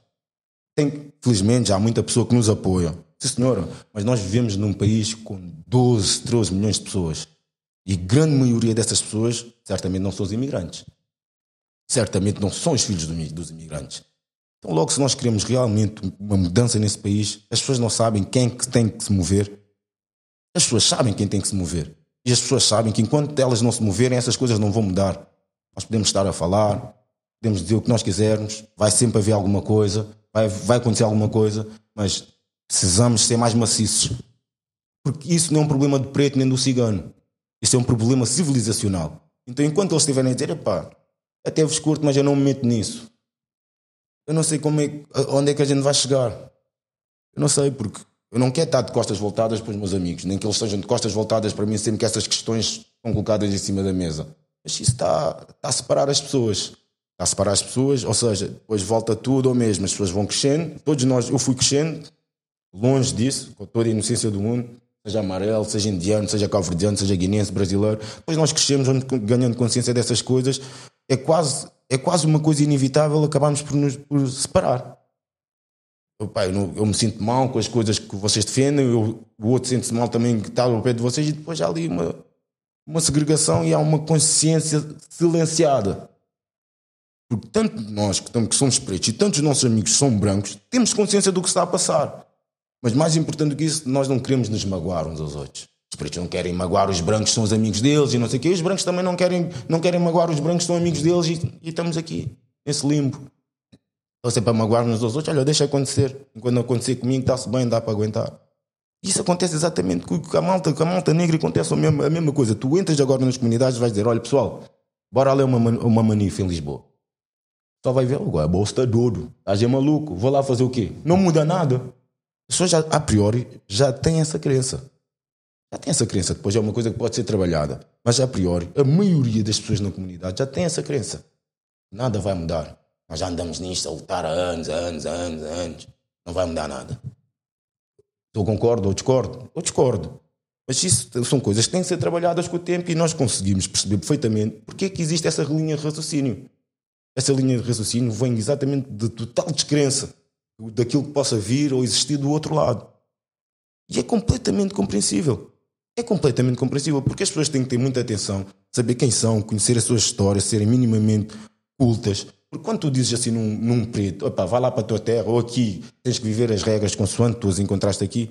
Tem, felizmente, já há muita pessoa que nos apoia. Sim, senhora, mas nós vivemos num país com 12, 13 milhões de pessoas. E grande maioria dessas pessoas certamente não são os imigrantes. Certamente não são os filhos dos imigrantes. Então, logo, se nós queremos realmente uma mudança nesse país, as pessoas não sabem quem que tem que se mover. As pessoas sabem quem tem que se mover. E as pessoas sabem que enquanto elas não se moverem, essas coisas não vão mudar. Nós podemos estar a falar, podemos dizer o que nós quisermos, vai sempre haver alguma coisa, vai, vai acontecer alguma coisa, mas precisamos ser mais maciços. Porque isso não é um problema do preto nem do cigano. Isso é um problema civilizacional. Então, enquanto eles estiverem a dizer, pá, até vos curto, mas eu não me meto nisso eu não sei como é, onde é que a gente vai chegar. Eu não sei, porque eu não quero estar de costas voltadas para os meus amigos, nem que eles estejam de costas voltadas para mim sempre que essas questões são colocadas em cima da mesa. Mas isso está, está a separar as pessoas. Está a separar as pessoas, ou seja, depois volta tudo ao mesmo. As pessoas vão crescendo, todos nós, eu fui crescendo, longe disso, com toda a inocência do mundo, seja amarelo, seja indiano, seja calverdiano, seja guinense, brasileiro. Depois nós crescemos, ganhando consciência dessas coisas. É quase é quase uma coisa inevitável acabarmos por nos por separar. Eu, pá, eu, não, eu, me sinto mal com as coisas que vocês defendem, eu, o outro sente-se mal também que está ao pé de vocês, e depois há ali uma, uma segregação e há uma consciência silenciada. Porque tanto nós que, estamos, que somos pretos e tantos nossos amigos são brancos, temos consciência do que está a passar. Mas mais importante do que isso, nós não queremos nos magoar uns aos outros. Os pretos não querem magoar os brancos, são os amigos deles e não sei o quê. Os brancos também não querem, não querem magoar os brancos, são amigos deles e, e estamos aqui, nesse limbo. Estão sempre a magoar uns aos outros. Olha, deixa acontecer. Enquanto acontecer comigo, está-se bem, dá para aguentar. Isso acontece exatamente com a malta, com a malta negra acontece a mesma, a mesma coisa. Tu entras agora nas comunidades e vais dizer: olha pessoal, bora ler uma, uma manifa em Lisboa. Só vai ver, agora a bolsa está doido, estás é maluco, vou lá fazer o quê? Não muda nada. As pessoas já, a priori já têm essa crença. Já tem essa crença, depois é uma coisa que pode ser trabalhada. Mas a priori, a maioria das pessoas na comunidade já tem essa crença. Nada vai mudar. Nós já andamos nisto a lutar há anos, anos, anos, anos. Não vai mudar nada. Eu concordo ou discordo? Eu discordo. Mas isso são coisas que têm que ser trabalhadas com o tempo e nós conseguimos perceber perfeitamente porque é que existe essa linha de raciocínio. Essa linha de raciocínio vem exatamente de total descrença daquilo que possa vir ou existir do outro lado. E é completamente compreensível é completamente compreensível, porque as pessoas têm que ter muita atenção, saber quem são, conhecer as suas histórias, serem minimamente cultas. Porque quando tu dizes assim num, num preto, opa, vai lá para a tua terra, ou aqui tens que viver as regras consoante tu as encontraste aqui,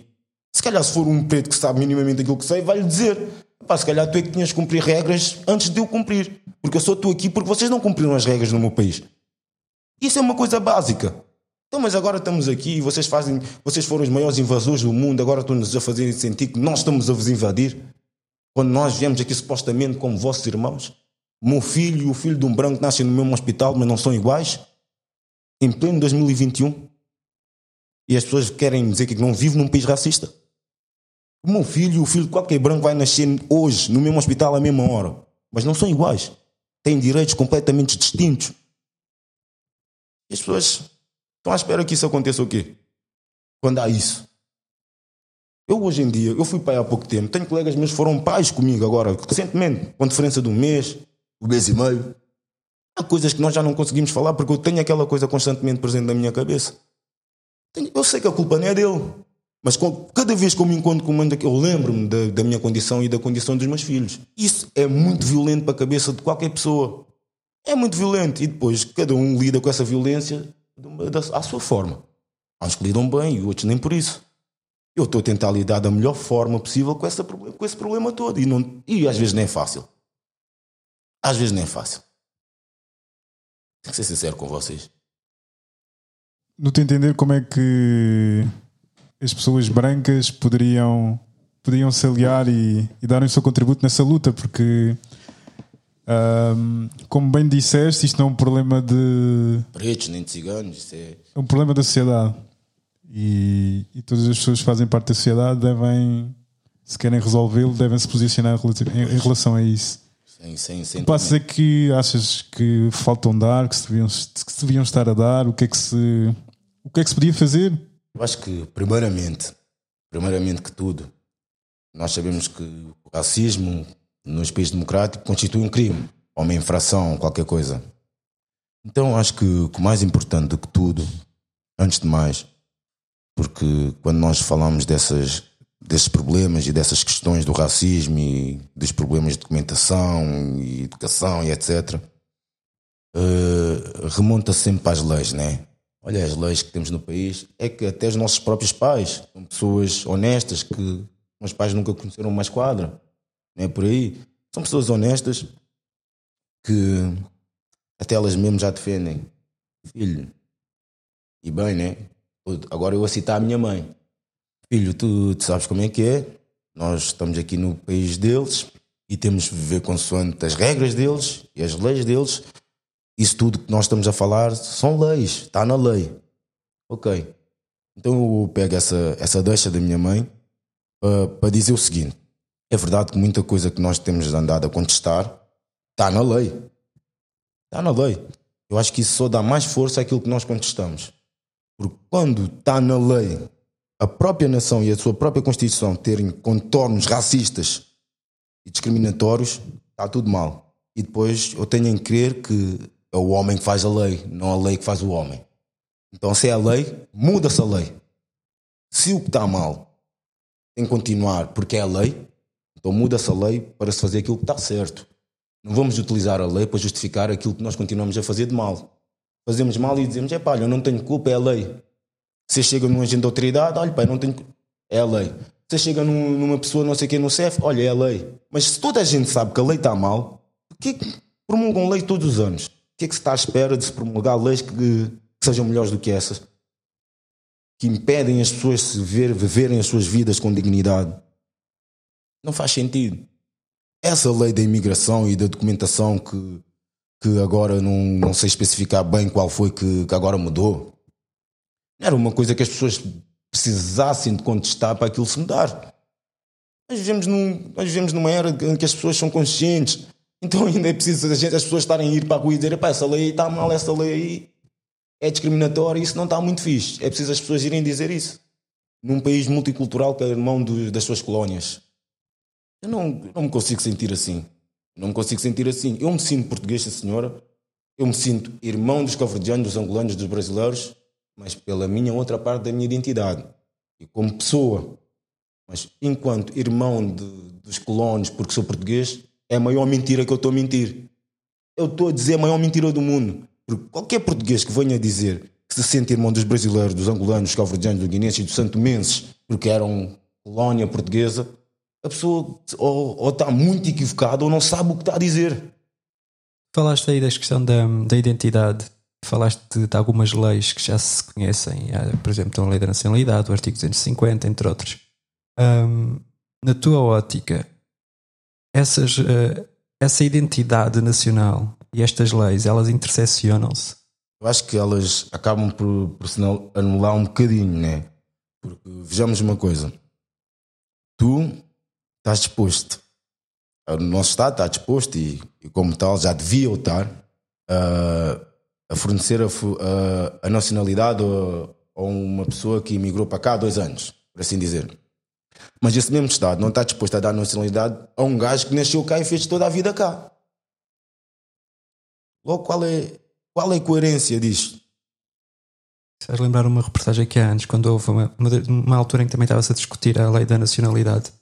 se calhar se for um preto que sabe minimamente aquilo que sei, vai-lhe dizer, opa, se calhar tu é que tinhas que cumprir regras antes de eu cumprir, porque eu só estou aqui porque vocês não cumpriram as regras no meu país. Isso é uma coisa básica. Então, mas agora estamos aqui e vocês fazem, vocês foram os maiores invasores do mundo, agora estão-nos a fazer sentir que nós estamos a vos invadir. Quando nós viemos aqui supostamente como vossos irmãos, meu filho e o filho de um branco nascem no mesmo hospital, mas não são iguais, em pleno 2021. E as pessoas querem dizer que não vivo num país racista. O meu filho e o filho de qualquer branco vai nascer hoje no mesmo hospital à mesma hora, mas não são iguais. Têm direitos completamente distintos. E as pessoas Estão à espera que isso aconteça o quê? Quando há isso. Eu hoje em dia, eu fui pai há pouco tempo, tenho colegas meus que foram pais comigo agora, recentemente, com diferença de um mês, um mês e meio. Há coisas que nós já não conseguimos falar porque eu tenho aquela coisa constantemente presente na minha cabeça. Eu sei que a culpa não é dele, mas cada vez que eu me encontro com uma eu lembro-me da, da minha condição e da condição dos meus filhos. Isso é muito violento para a cabeça de qualquer pessoa. É muito violento. E depois cada um lida com essa violência à sua forma. Há uns que lidam bem e outros nem por isso. Eu estou a tentar lidar da melhor forma possível com, essa, com esse problema todo. E, não, e às vezes nem é fácil. Às vezes nem é fácil. Tenho que ser sincero com vocês. no teu entender, como é que as pessoas brancas poderiam, poderiam se aliar e, e darem o seu contributo nessa luta? Porque, ahm, como bem disseste, isto não é um problema de. Pretos, nem de ciganos, isso é. É um problema da sociedade. E, e todas as pessoas que fazem parte da sociedade devem, se querem resolvê-lo, devem se posicionar em, em relação a isso. Sem, sem, sem Passa que achas que faltam dar, que se, deviam, que se deviam estar a dar, o que é que se, o que é que se podia fazer? Eu acho que, primeiramente, primeiramente que tudo, nós sabemos que o racismo nos países democráticos constitui um crime, ou uma infração, qualquer coisa. Então acho que o mais importante do que tudo, antes de mais, porque quando nós falamos dessas, desses problemas e dessas questões do racismo e dos problemas de documentação e educação e etc., eh, remonta sempre as leis, né? Olha, as leis que temos no país é que até os nossos próprios pais são pessoas honestas que meus pais nunca conheceram uma esquadra, não é por aí. São pessoas honestas que até elas mesmas já defendem. Filho, e bem, né? Agora eu vou citar a minha mãe. Filho, tu, tu sabes como é que é? Nós estamos aqui no país deles e temos de viver consoante as regras deles e as leis deles. Isso tudo que nós estamos a falar são leis, está na lei. Ok. Então eu pego essa, essa deixa da minha mãe para, para dizer o seguinte: é verdade que muita coisa que nós temos andado a contestar está na lei. Está na lei. Eu acho que isso só dá mais força àquilo que nós contestamos. Porque quando está na lei a própria nação e a sua própria Constituição terem contornos racistas e discriminatórios, está tudo mal. E depois eu tenho em crer que é o homem que faz a lei, não a lei que faz o homem. Então, se é a lei, muda-se a lei. Se o que está mal tem que continuar porque é a lei, então muda-se a lei para se fazer aquilo que está certo. Não vamos utilizar a lei para justificar aquilo que nós continuamos a fazer de mal. Fazemos mal e dizemos: é pá, eu não tenho culpa, é a lei. Você chega num agente de autoridade, olha, pá, eu não tenho culpa, é a lei. Você chega num- numa pessoa, não sei quem, no CEF, olha, é a lei. Mas se toda a gente sabe que a lei está mal, por que que promulgam lei todos os anos? O que é que se está à espera de se promulgar leis que, que sejam melhores do que essas? Que impedem as pessoas de viverem as suas vidas com dignidade. Não faz sentido. Essa lei da imigração e da documentação que, que agora não, não sei especificar bem qual foi que, que agora mudou, era uma coisa que as pessoas precisassem de contestar para aquilo se mudar. Nós vivemos, num, nós vivemos numa era em que as pessoas são conscientes. Então ainda é preciso as pessoas estarem a ir para a rua e dizer: "Epá, essa lei aí está mal, essa lei aí é discriminatória, isso não está muito fixe. É preciso as pessoas irem dizer isso. Num país multicultural que é irmão das suas colónias. Eu não, não me consigo sentir assim. Não me consigo sentir assim. Eu me sinto português, senhora. Eu me sinto irmão dos cabo-verdianos, dos angolanos, dos brasileiros, mas pela minha outra parte da minha identidade. E como pessoa. Mas enquanto irmão de- dos colonos, porque sou português, é a maior mentira que eu estou a mentir. Eu estou a dizer a maior mentira do mundo. Porque qualquer português que venha dizer que se sente irmão dos brasileiros, dos angolanos, dos cabo-verdianos, dos guineenses e dos santomenses, porque eram colónia portuguesa, a pessoa ou, ou está muito equivocada ou não sabe o que está a dizer. Falaste aí da questão da, da identidade. Falaste de, de algumas leis que já se conhecem. Por exemplo, a lei da nacionalidade, o artigo 250, entre outros. Ahm, na tua ótica, essas, eh, essa identidade nacional e estas leis, elas interseccionam-se? Eu acho que elas acabam por, por se anul- anular um bocadinho, né? Porque vejamos uma coisa: tu estás disposto, o nosso Estado está disposto e, e como tal, já devia estar a, a fornecer a, fu- a- nacionalidade a, uma pessoa que emigrou para cá há dois anos, por assim dizer. Mas esse mesmo Estado não está disposto a dar nacionalidade a um gajo que nasceu cá e fez toda a vida cá. Logo, qual é, qual é a coerência disto? Estás a lembrar uma reportagem que há antes, quando houve uma, uma altura em que também estava-se a discutir a lei da nacionalidade.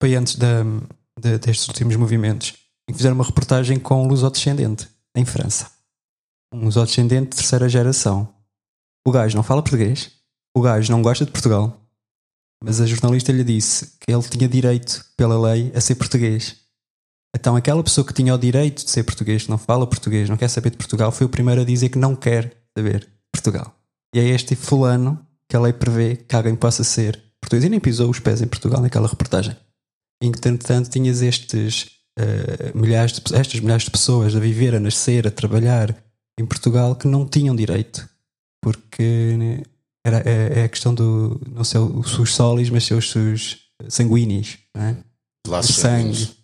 Foi antes da, de- destes últimos movimentos, em que fizeram uma reportagem com um lusodescendente, em França. Um lusodescendente de terceira geração. O gajo não fala português, o gajo não gosta de Portugal, mas a jornalista lhe disse que ele tinha direito, pela lei, a ser português. Então aquela pessoa que tinha o direito de ser português, que não fala português, não quer saber de Portugal, foi o primeiro a dizer que não quer saber de Portugal. E é este fulano que a lei prevê que alguém possa ser português. E nem pisou os pés em Portugal naquela reportagem. Entretanto, tinhas estes uh, milhares de, estas milhares de pessoas a viver, a nascer, a trabalhar em Portugal que não tinham direito. Porque né, era, é, é, a questão do não sei os seus solis, mas seus, seus sanguíneos. Não é? Sangue.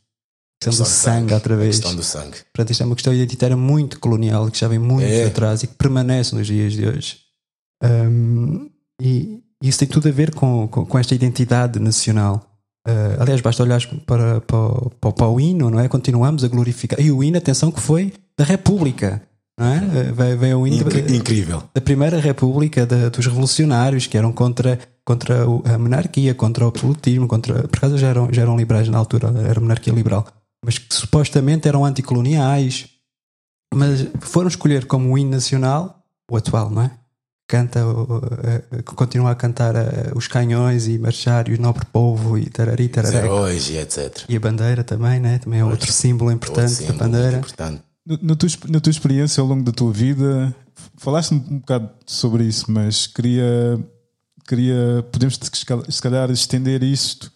A questão do sangue, outra vez. Questão do sangue. Portanto, isto é uma questão identitária muito colonial que já vem muito É. atrás e que permanece nos dias de hoje. Um, e isso tem tudo a ver com, com, com esta identidade nacional. Uh, aliás, basta olhar para, para, o- para, para o hino, não é? Continuamos a glorificar. E o hino, atenção, que foi da República. Não é? Vem, vem o hino Incri- incrível. da primeira república da- dos revolucionários que eram contra, contra a monarquia, contra o absolutismo, contra, por acaso já eram, já eram liberais na altura, era monarquia liberal, mas que supostamente eram anticoloniais, mas foram escolher como hino nacional o atual, não é? Canta, que continua a cantar a- os canhões e marchar e o nobre povo e tarari, heróis e etc. E a bandeira também, né? Também é outro símbolo importante Outro da símbolo bandeira. importante. No- Na tua, exp- na tua experiência ao longo da tua vida, falaste um um bocado sobre isso, mas queria, queria podemos se cal- se calhar estender isto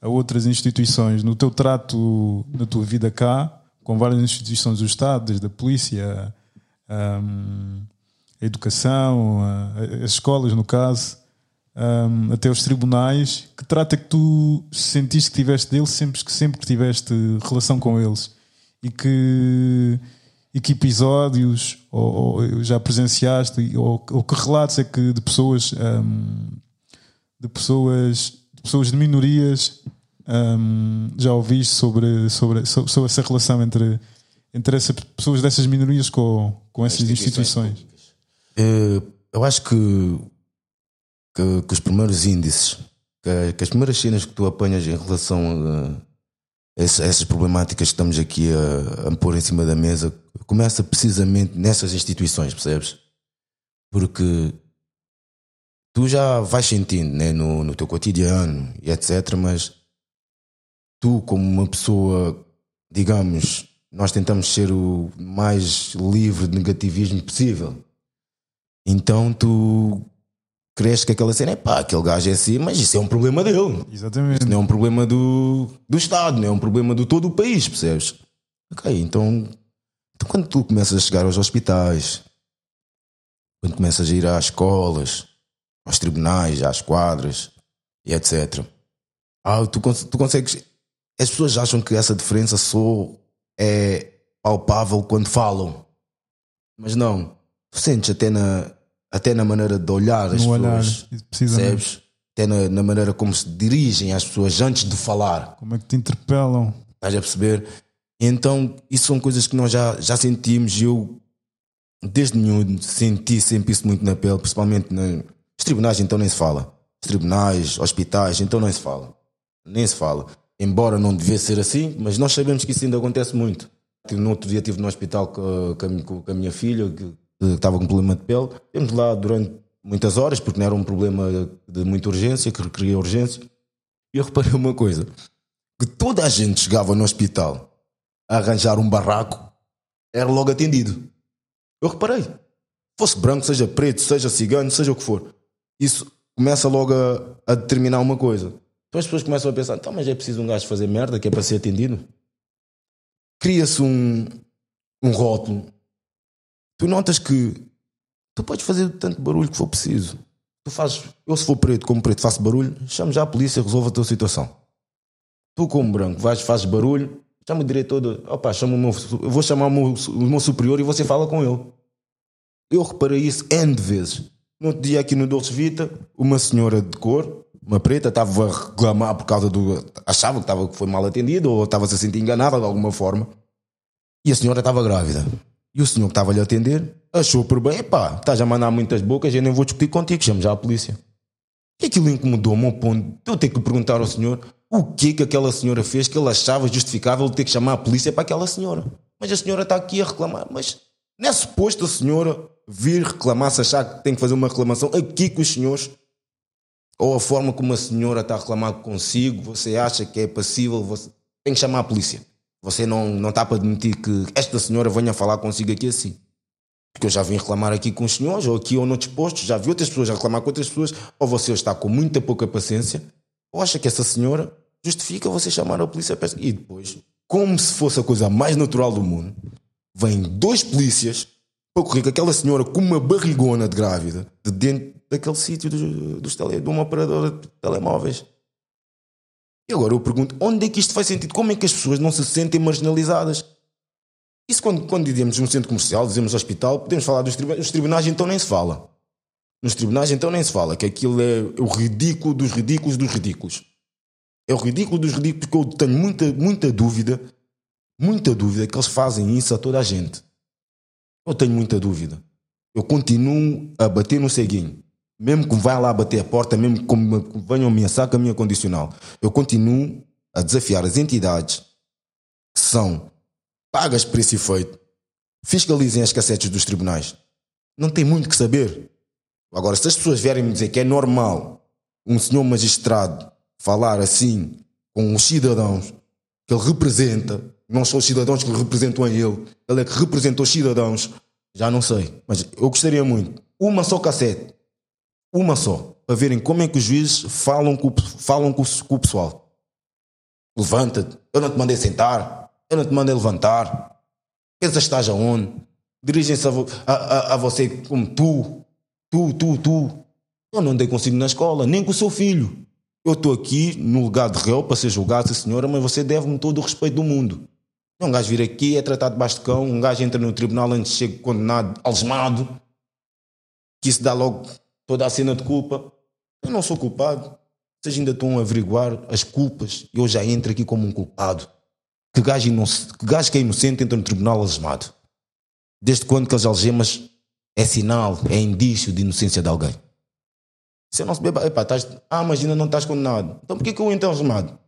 a outras instituições. No teu trato, na tua vida cá, com várias instituições do Estado, desde a polícia, hum, a educação, as escolas, no caso, hum, até os tribunais, que trata que tu sentiste que tiveste deles sempre que, sempre que tiveste relação com eles e que, e que episódios ou, ou já presenciaste ou, ou que relatos é que de pessoas hum, de pessoas de pessoas de minorias hum, já ouviste sobre, sobre, sobre, sobre essa relação entre, entre essas pessoas dessas minorias com, com essas instituições. Eh, eu acho que, que, que os primeiros índices, que, que as primeiras cenas que tu apanhas em relação a, a essas problemáticas que estamos aqui a, a pôr em cima da mesa, começa precisamente nessas instituições, percebes? Porque tu já vais sentindo né, no, no teu cotidiano e etc. Mas tu, como uma pessoa, digamos, nós tentamos ser o mais livre de negativismo possível. Então tu cresces que aquela cena é pá, aquele gajo é assim, mas isso é um problema dele. Exatamente. Não é um problema do, do Estado, não é um problema de todo o país, percebes? Ok, então, então quando tu começas a chegar aos hospitais, quando começas a ir às escolas, aos tribunais, às quadras e etc. Ah, tu, cons- tu consegues. As pessoas acham que essa diferença só é palpável quando falam, mas não. Sentes até na, até na maneira de olhar as No olhar, pessoas, precisamente. percebes? Até na, na maneira como se dirigem às pessoas antes de falar. Como é que te interpelam? Estás a perceber? Então, isso são coisas que nós já, já sentimos e eu, desde miúdo, senti sempre isso muito na pele, principalmente nos tribunais, então nem se fala. Os tribunais, hospitais, então nem se fala. Nem se fala. Embora não devesse ser assim, mas nós sabemos que isso ainda acontece muito. No outro dia estive no hospital com a, com com a minha filha, que, que estava com problema de pele. Estivemos lá durante muitas horas, porque não era um problema de muita urgência, que requeria urgência. E eu reparei uma coisa: que toda a gente chegava no hospital a arranjar um barraco, era logo atendido. Eu reparei. Fosse branco, seja preto, seja cigano, seja o que for. Isso começa logo a, a determinar uma coisa. Então as pessoas começam a pensar: então, mas é preciso um gajo fazer merda que é para ser atendido? Cria-se um, um rótulo. Tu notas que tu podes fazer tanto barulho que for preciso. Tu fazes, eu se for preto, como preto, faço barulho, chamo já a polícia, resolve a tua situação. Tu, como branco, vais, fazes barulho, chama o diretor, de, opa, chama o meu, eu vou chamar o meu, o meu superior e você fala com ele. Eu reparei isso N de vezes. No outro dia, aqui no Dolce Vita, uma senhora de cor, uma preta, estava a reclamar por causa do. achava que, estava, que foi mal atendida ou estava-se a sentir enganada de alguma forma. E a senhora estava grávida. E o senhor que estava-lhe a atender achou por bem: epá, estás a mandar muitas bocas, eu nem vou discutir contigo, chamo já a polícia. E aquilo incomodou-me ao ponto de eu ter que perguntar ao senhor o que que aquela senhora fez que ele achava justificável ter que chamar a polícia para aquela senhora. Mas a senhora está aqui a reclamar. Mas não é suposto a senhora vir reclamar se achar que tem que fazer uma reclamação aqui com os senhores? Ou a forma como a senhora está a reclamar consigo, você acha que é passível, você tem que chamar a polícia. Você não, não está para admitir que esta senhora venha falar consigo aqui assim. Porque eu já vim reclamar aqui com os senhores, ou aqui ou noutros postos, já vi outras pessoas reclamar com outras pessoas, ou você está com muita pouca paciência, ou acha que essa senhora justifica você chamar a polícia e depois, como se fosse a coisa mais natural do mundo, vêm dois polícias para correr com aquela senhora com uma barrigona de grávida de dentro daquele sítio dos, dos tele, de uma operadora de telemóveis. E agora eu pergunto, onde é que isto faz sentido? Como é que as pessoas não se sentem marginalizadas? Isso quando, quando dizemos no centro comercial, dizemos hospital, podemos falar dos tribunais, os tribunais então nem se fala. Nos tribunais então nem se fala, que aquilo é o ridículo dos ridículos dos ridículos. É o ridículo dos ridículos porque eu tenho muita, muita dúvida, muita dúvida que eles fazem isso a toda a gente. Eu tenho muita dúvida. Eu continuo a bater no ceguinho. Mesmo que vá lá bater a porta, mesmo que venham ameaçar com a minha condicional. Eu continuo a desafiar as entidades que são pagas por esse efeito. Fiscalizem as cassetes dos tribunais. Não tem muito que saber. Agora, se as pessoas vierem me dizer que é normal um senhor magistrado falar assim com os cidadãos que ele representa, não são os cidadãos que representam a ele, ele é que representa os cidadãos, já não sei. Mas eu gostaria muito. Uma só cassete. Uma só. Para verem como é que os juízes falam com, falam com, com o pessoal. Levanta-te. Eu não te mandei sentar. Eu não te mandei levantar. Pensas que estás aonde? Dirigem-se a, a, a, você como tu. Tu, tu, tu. Eu não andei consigo na escola, nem com o seu filho. Eu estou aqui no lugar de réu para ser julgado, senhora, mas você deve-me todo o respeito do mundo. Um gajo vir aqui, é tratado de cão, um gajo entra no tribunal antes de ser condenado, algemado, que isso dá logo toda a cena de culpa. Eu não sou culpado. Vocês ainda estão a averiguar as culpas eu já entro aqui como um culpado. Que gajo, que gajo que é inocente entra no tribunal algemado. Desde quando que as algemas é sinal, é indício de inocência de alguém? Se eu não se beba, epá, estás, ah, mas ainda não estás condenado. Então por que, que eu entro algemado? Por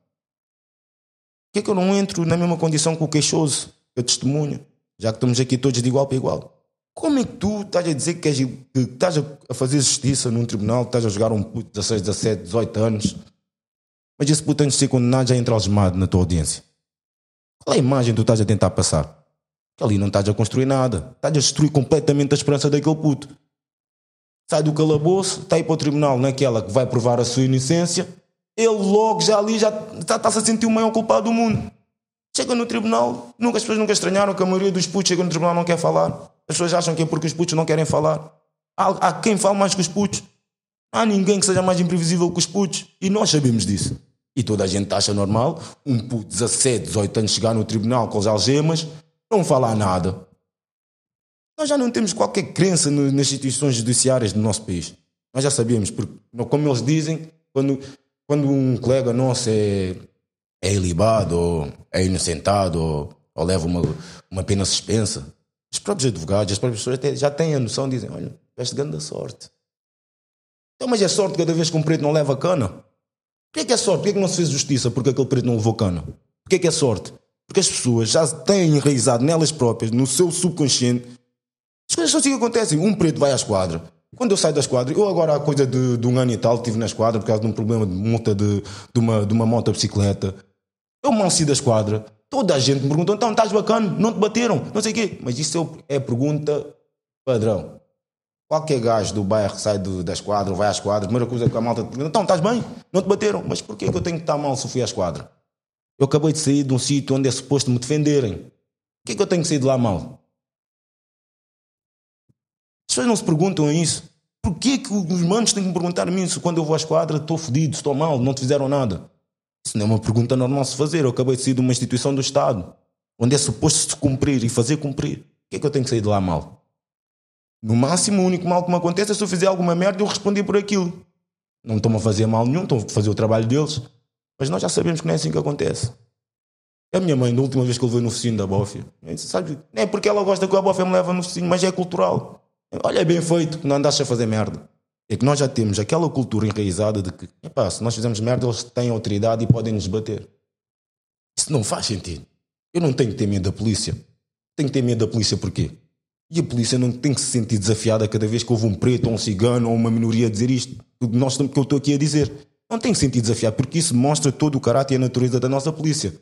que, que eu não entro na mesma condição que o queixoso? Eu testemunho, já que estamos aqui todos de igual para igual. Como é que tu estás a dizer que, que estás a fazer justiça num tribunal, estás a jogar um puto de 16, 17, 18 anos, mas esse puto antes de ser condenado já entra algemado na tua audiência? Qual é a imagem que tu estás a tentar passar? Que ali não estás a construir nada. Estás a destruir completamente a esperança daquele puto. Sai do calabouço, está aí para o tribunal naquela que vai provar a sua inocência. Ele logo já ali já está-se a sentir o maior culpado do mundo. Chega no tribunal, nunca, as pessoas nunca estranharam que a maioria dos putos chega no tribunal não quer falar. As pessoas acham que é porque os putos não querem falar. Há, há quem fale mais que os putos. Há ninguém que seja mais imprevisível que os putos. E nós sabemos disso. E toda a gente acha normal um puto de 17, 18 anos chegar no tribunal com as algemas, não falar nada. Nós já não temos qualquer crença nas instituições judiciárias do nosso país. Nós já sabemos, porque, como eles dizem, quando, quando um colega nosso é, é ilibado, ou é inocentado, ou, ou leva uma, uma pena suspensa, os próprios advogados, as próprias pessoas já têm a noção, dizem: Olha, tiveste grande sorte. Então, mas é sorte cada vez que um preto não leva cana? Porquê que é sorte? Porquê que não se fez justiça porque aquele preto não levou cana? Porquê que é sorte? Porque as pessoas já têm enraizado nelas próprias, no seu subconsciente. As coisas são assim que acontecem. Um preto vai à esquadra. Quando eu saio da esquadra, eu agora há coisa de, de um ano e tal estive na esquadra por causa de um problema de multa de, de, uma, de uma moto bicicleta. Eu mal saí da esquadra. Toda a gente me perguntou, então estás bacana, não te bateram, não sei o quê. Mas isso é pergunta padrão. Qualquer gajo do bairro sai do, da esquadra, vai à esquadra, a primeira coisa que a malta então estás bem? Não te bateram? Mas porquê que eu tenho que estar mal se fui à esquadra? Eu acabei de sair de um sítio onde é suposto me defenderem. Porquê que eu tenho que sair de lá mal? As pessoas não se perguntam isso. Porquê que os manos têm que me perguntar a mim se quando eu vou à esquadra estou fodido, estou mal, não te fizeram nada? Isso não é uma pergunta normal se fazer. Eu acabei de sair de uma instituição do Estado, onde é suposto se cumprir e fazer cumprir. Porquê que eu tenho que sair de lá mal? No máximo, o único mal que me acontece é se eu fizer alguma merda eu responder por aquilo. Não estão a fazer mal nenhum, estão a fazer o trabalho deles. Mas nós já sabemos que não é assim que acontece. A minha mãe, da última vez que levou no focinho da bófia, sabe, não é porque ela gosta que a bófia me leva no focinho, mas é cultural. Olha, é bem feito, que não andaste a fazer merda. É que nós já temos aquela cultura enraizada de que, epá, se nós fizermos merda, eles têm autoridade e podem nos bater. Isso não faz sentido. Eu não tenho que ter medo da polícia. Tenho que ter medo da polícia porquê? E a polícia não tem que se sentir desafiada cada vez que houve um preto ou um cigano ou uma minoria a dizer isto nós, que eu estou aqui a dizer. Não tem que se sentir desafiado, porque isso mostra todo o caráter e a natureza da nossa polícia.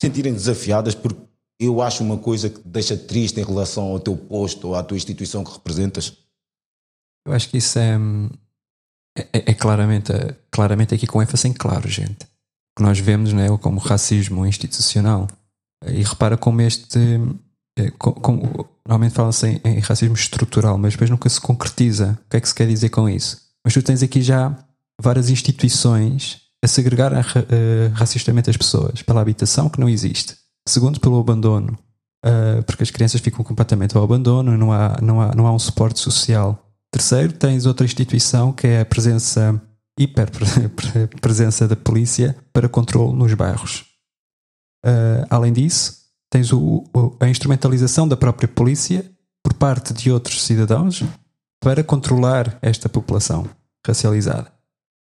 Sentirem desafiadas por eu acho uma coisa que deixa triste em relação ao teu posto ou à tua instituição que representas? Eu acho que isso é, é, é claramente, claramente aqui com ênfase em claro, gente. O que nós vemos né, como racismo institucional. E repara como este. é, co- Como, normalmente fala-se em, em racismo estrutural, mas depois nunca se concretiza. O que é que se quer dizer com isso? Mas tu tens aqui já várias instituições a segregar ra- eh, racistamente as pessoas pela habitação que não existe. Segundo, pelo abandono, eh, porque as crianças ficam completamente ao abandono, não há, não há, não há um suporte social. Terceiro, tens outra instituição que é a presença, hiper presença da polícia para controle nos bairros. Uh, além disso, tens o- a instrumentalização da própria polícia por parte de outros cidadãos para controlar esta população racializada.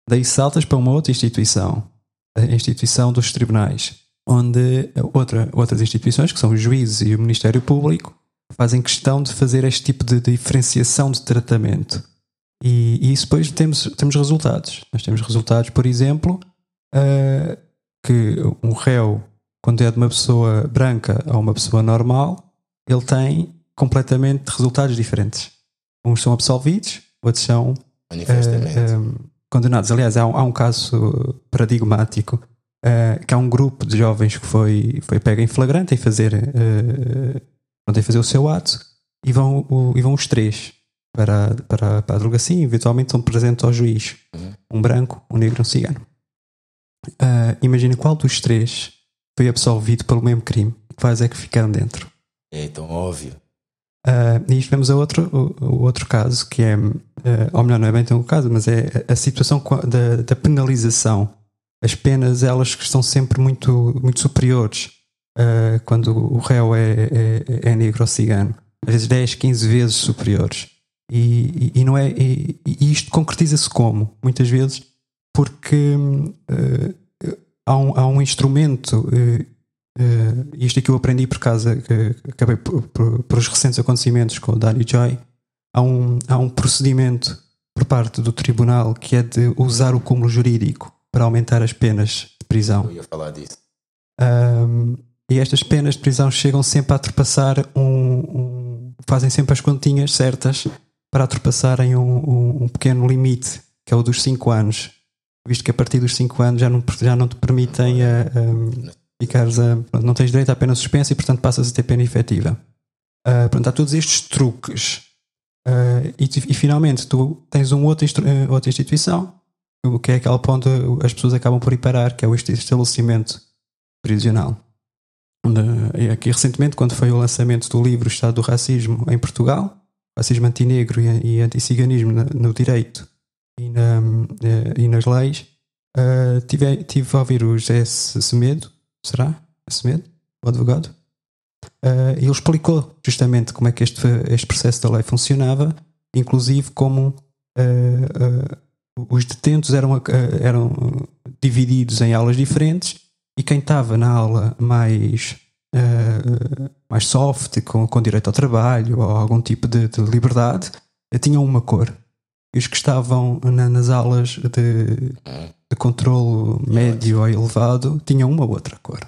Daí saltas para uma outra instituição, a instituição dos tribunais, onde outra, outras instituições, que são os juízes e o Ministério Público, fazem questão de fazer este tipo de diferenciação de tratamento. E, e isso depois temos, temos resultados. Nós temos resultados, por exemplo, uh, que um réu, quando é de uma pessoa branca a uma pessoa normal, ele tem completamente resultados diferentes. Uns são absolvidos, outros são Manifestamente. eh, eh, condenados. Aliás, há um, há um caso paradigmático eh, que há um grupo de jovens que foi, foi pego em flagrante em fazer, eh, pronto, em fazer o seu ato e vão, o- e vão os três para, para, para a delegacia e eventualmente são presentes ao juiz. Um branco, um negro e um cigano. Ah, imagina qual dos três foi absolvido pelo mesmo crime. Que faz é que ficaram dentro. É tão óbvio. Uh, e isto vemos a outro, o, o outro caso, que é, uh, ou melhor, não é bem tão um caso, mas é a situação co- da, da penalização. As penas, elas que estão sempre muito, muito superiores uh, quando o réu é, é, é negro ou cigano. Às vezes 10, 15 vezes superiores. E, e, e não é, e, e isto concretiza-se como? Muitas vezes porque uh, há, um, há um instrumento uh, Uh, isto aqui eu aprendi por causa que acabei por, por, por os recentes acontecimentos com o Danny Joy. Há um, há um procedimento por parte do tribunal que é de usar o cúmulo jurídico para aumentar as penas de prisão. Eu ia falar disso. Um, e estas penas de prisão chegam sempre a ultrapassar um, um- fazem sempre as continhas certas para ultrapassarem um, um- pequeno limite, que é o dos 5 anos. Visto que a partir dos 5 anos já não, já não te permitem a, a- ficares a, não tens direito à pena suspensa e portanto passas a ter pena efetiva. Pronto, há todos estes truques. Ah, e, e finalmente tu tens um outro eh, outra instituição, que é aquela ponto as pessoas acabam por ir parar, que é o estabelecimento prisional. Onde, e aqui recentemente, quando foi o lançamento do livro Estado do Racismo em Portugal, racismo antinegro e, e anticiganismo no direito e, na- eh, e nas leis, ah, tive, tive a ouvir o José Semedo, será? Semedo, o advogado, e ele explicou justamente como é que este, este processo da lei funcionava, inclusive como ah, os detentos eram, eram divididos em aulas diferentes e quem estava na aula mais, ah, mais soft, com, com direito ao trabalho ou algum tipo de, de liberdade, tinham uma cor. E os que estavam na- nas aulas de, de controlo médio ou elevado tinham uma outra cor.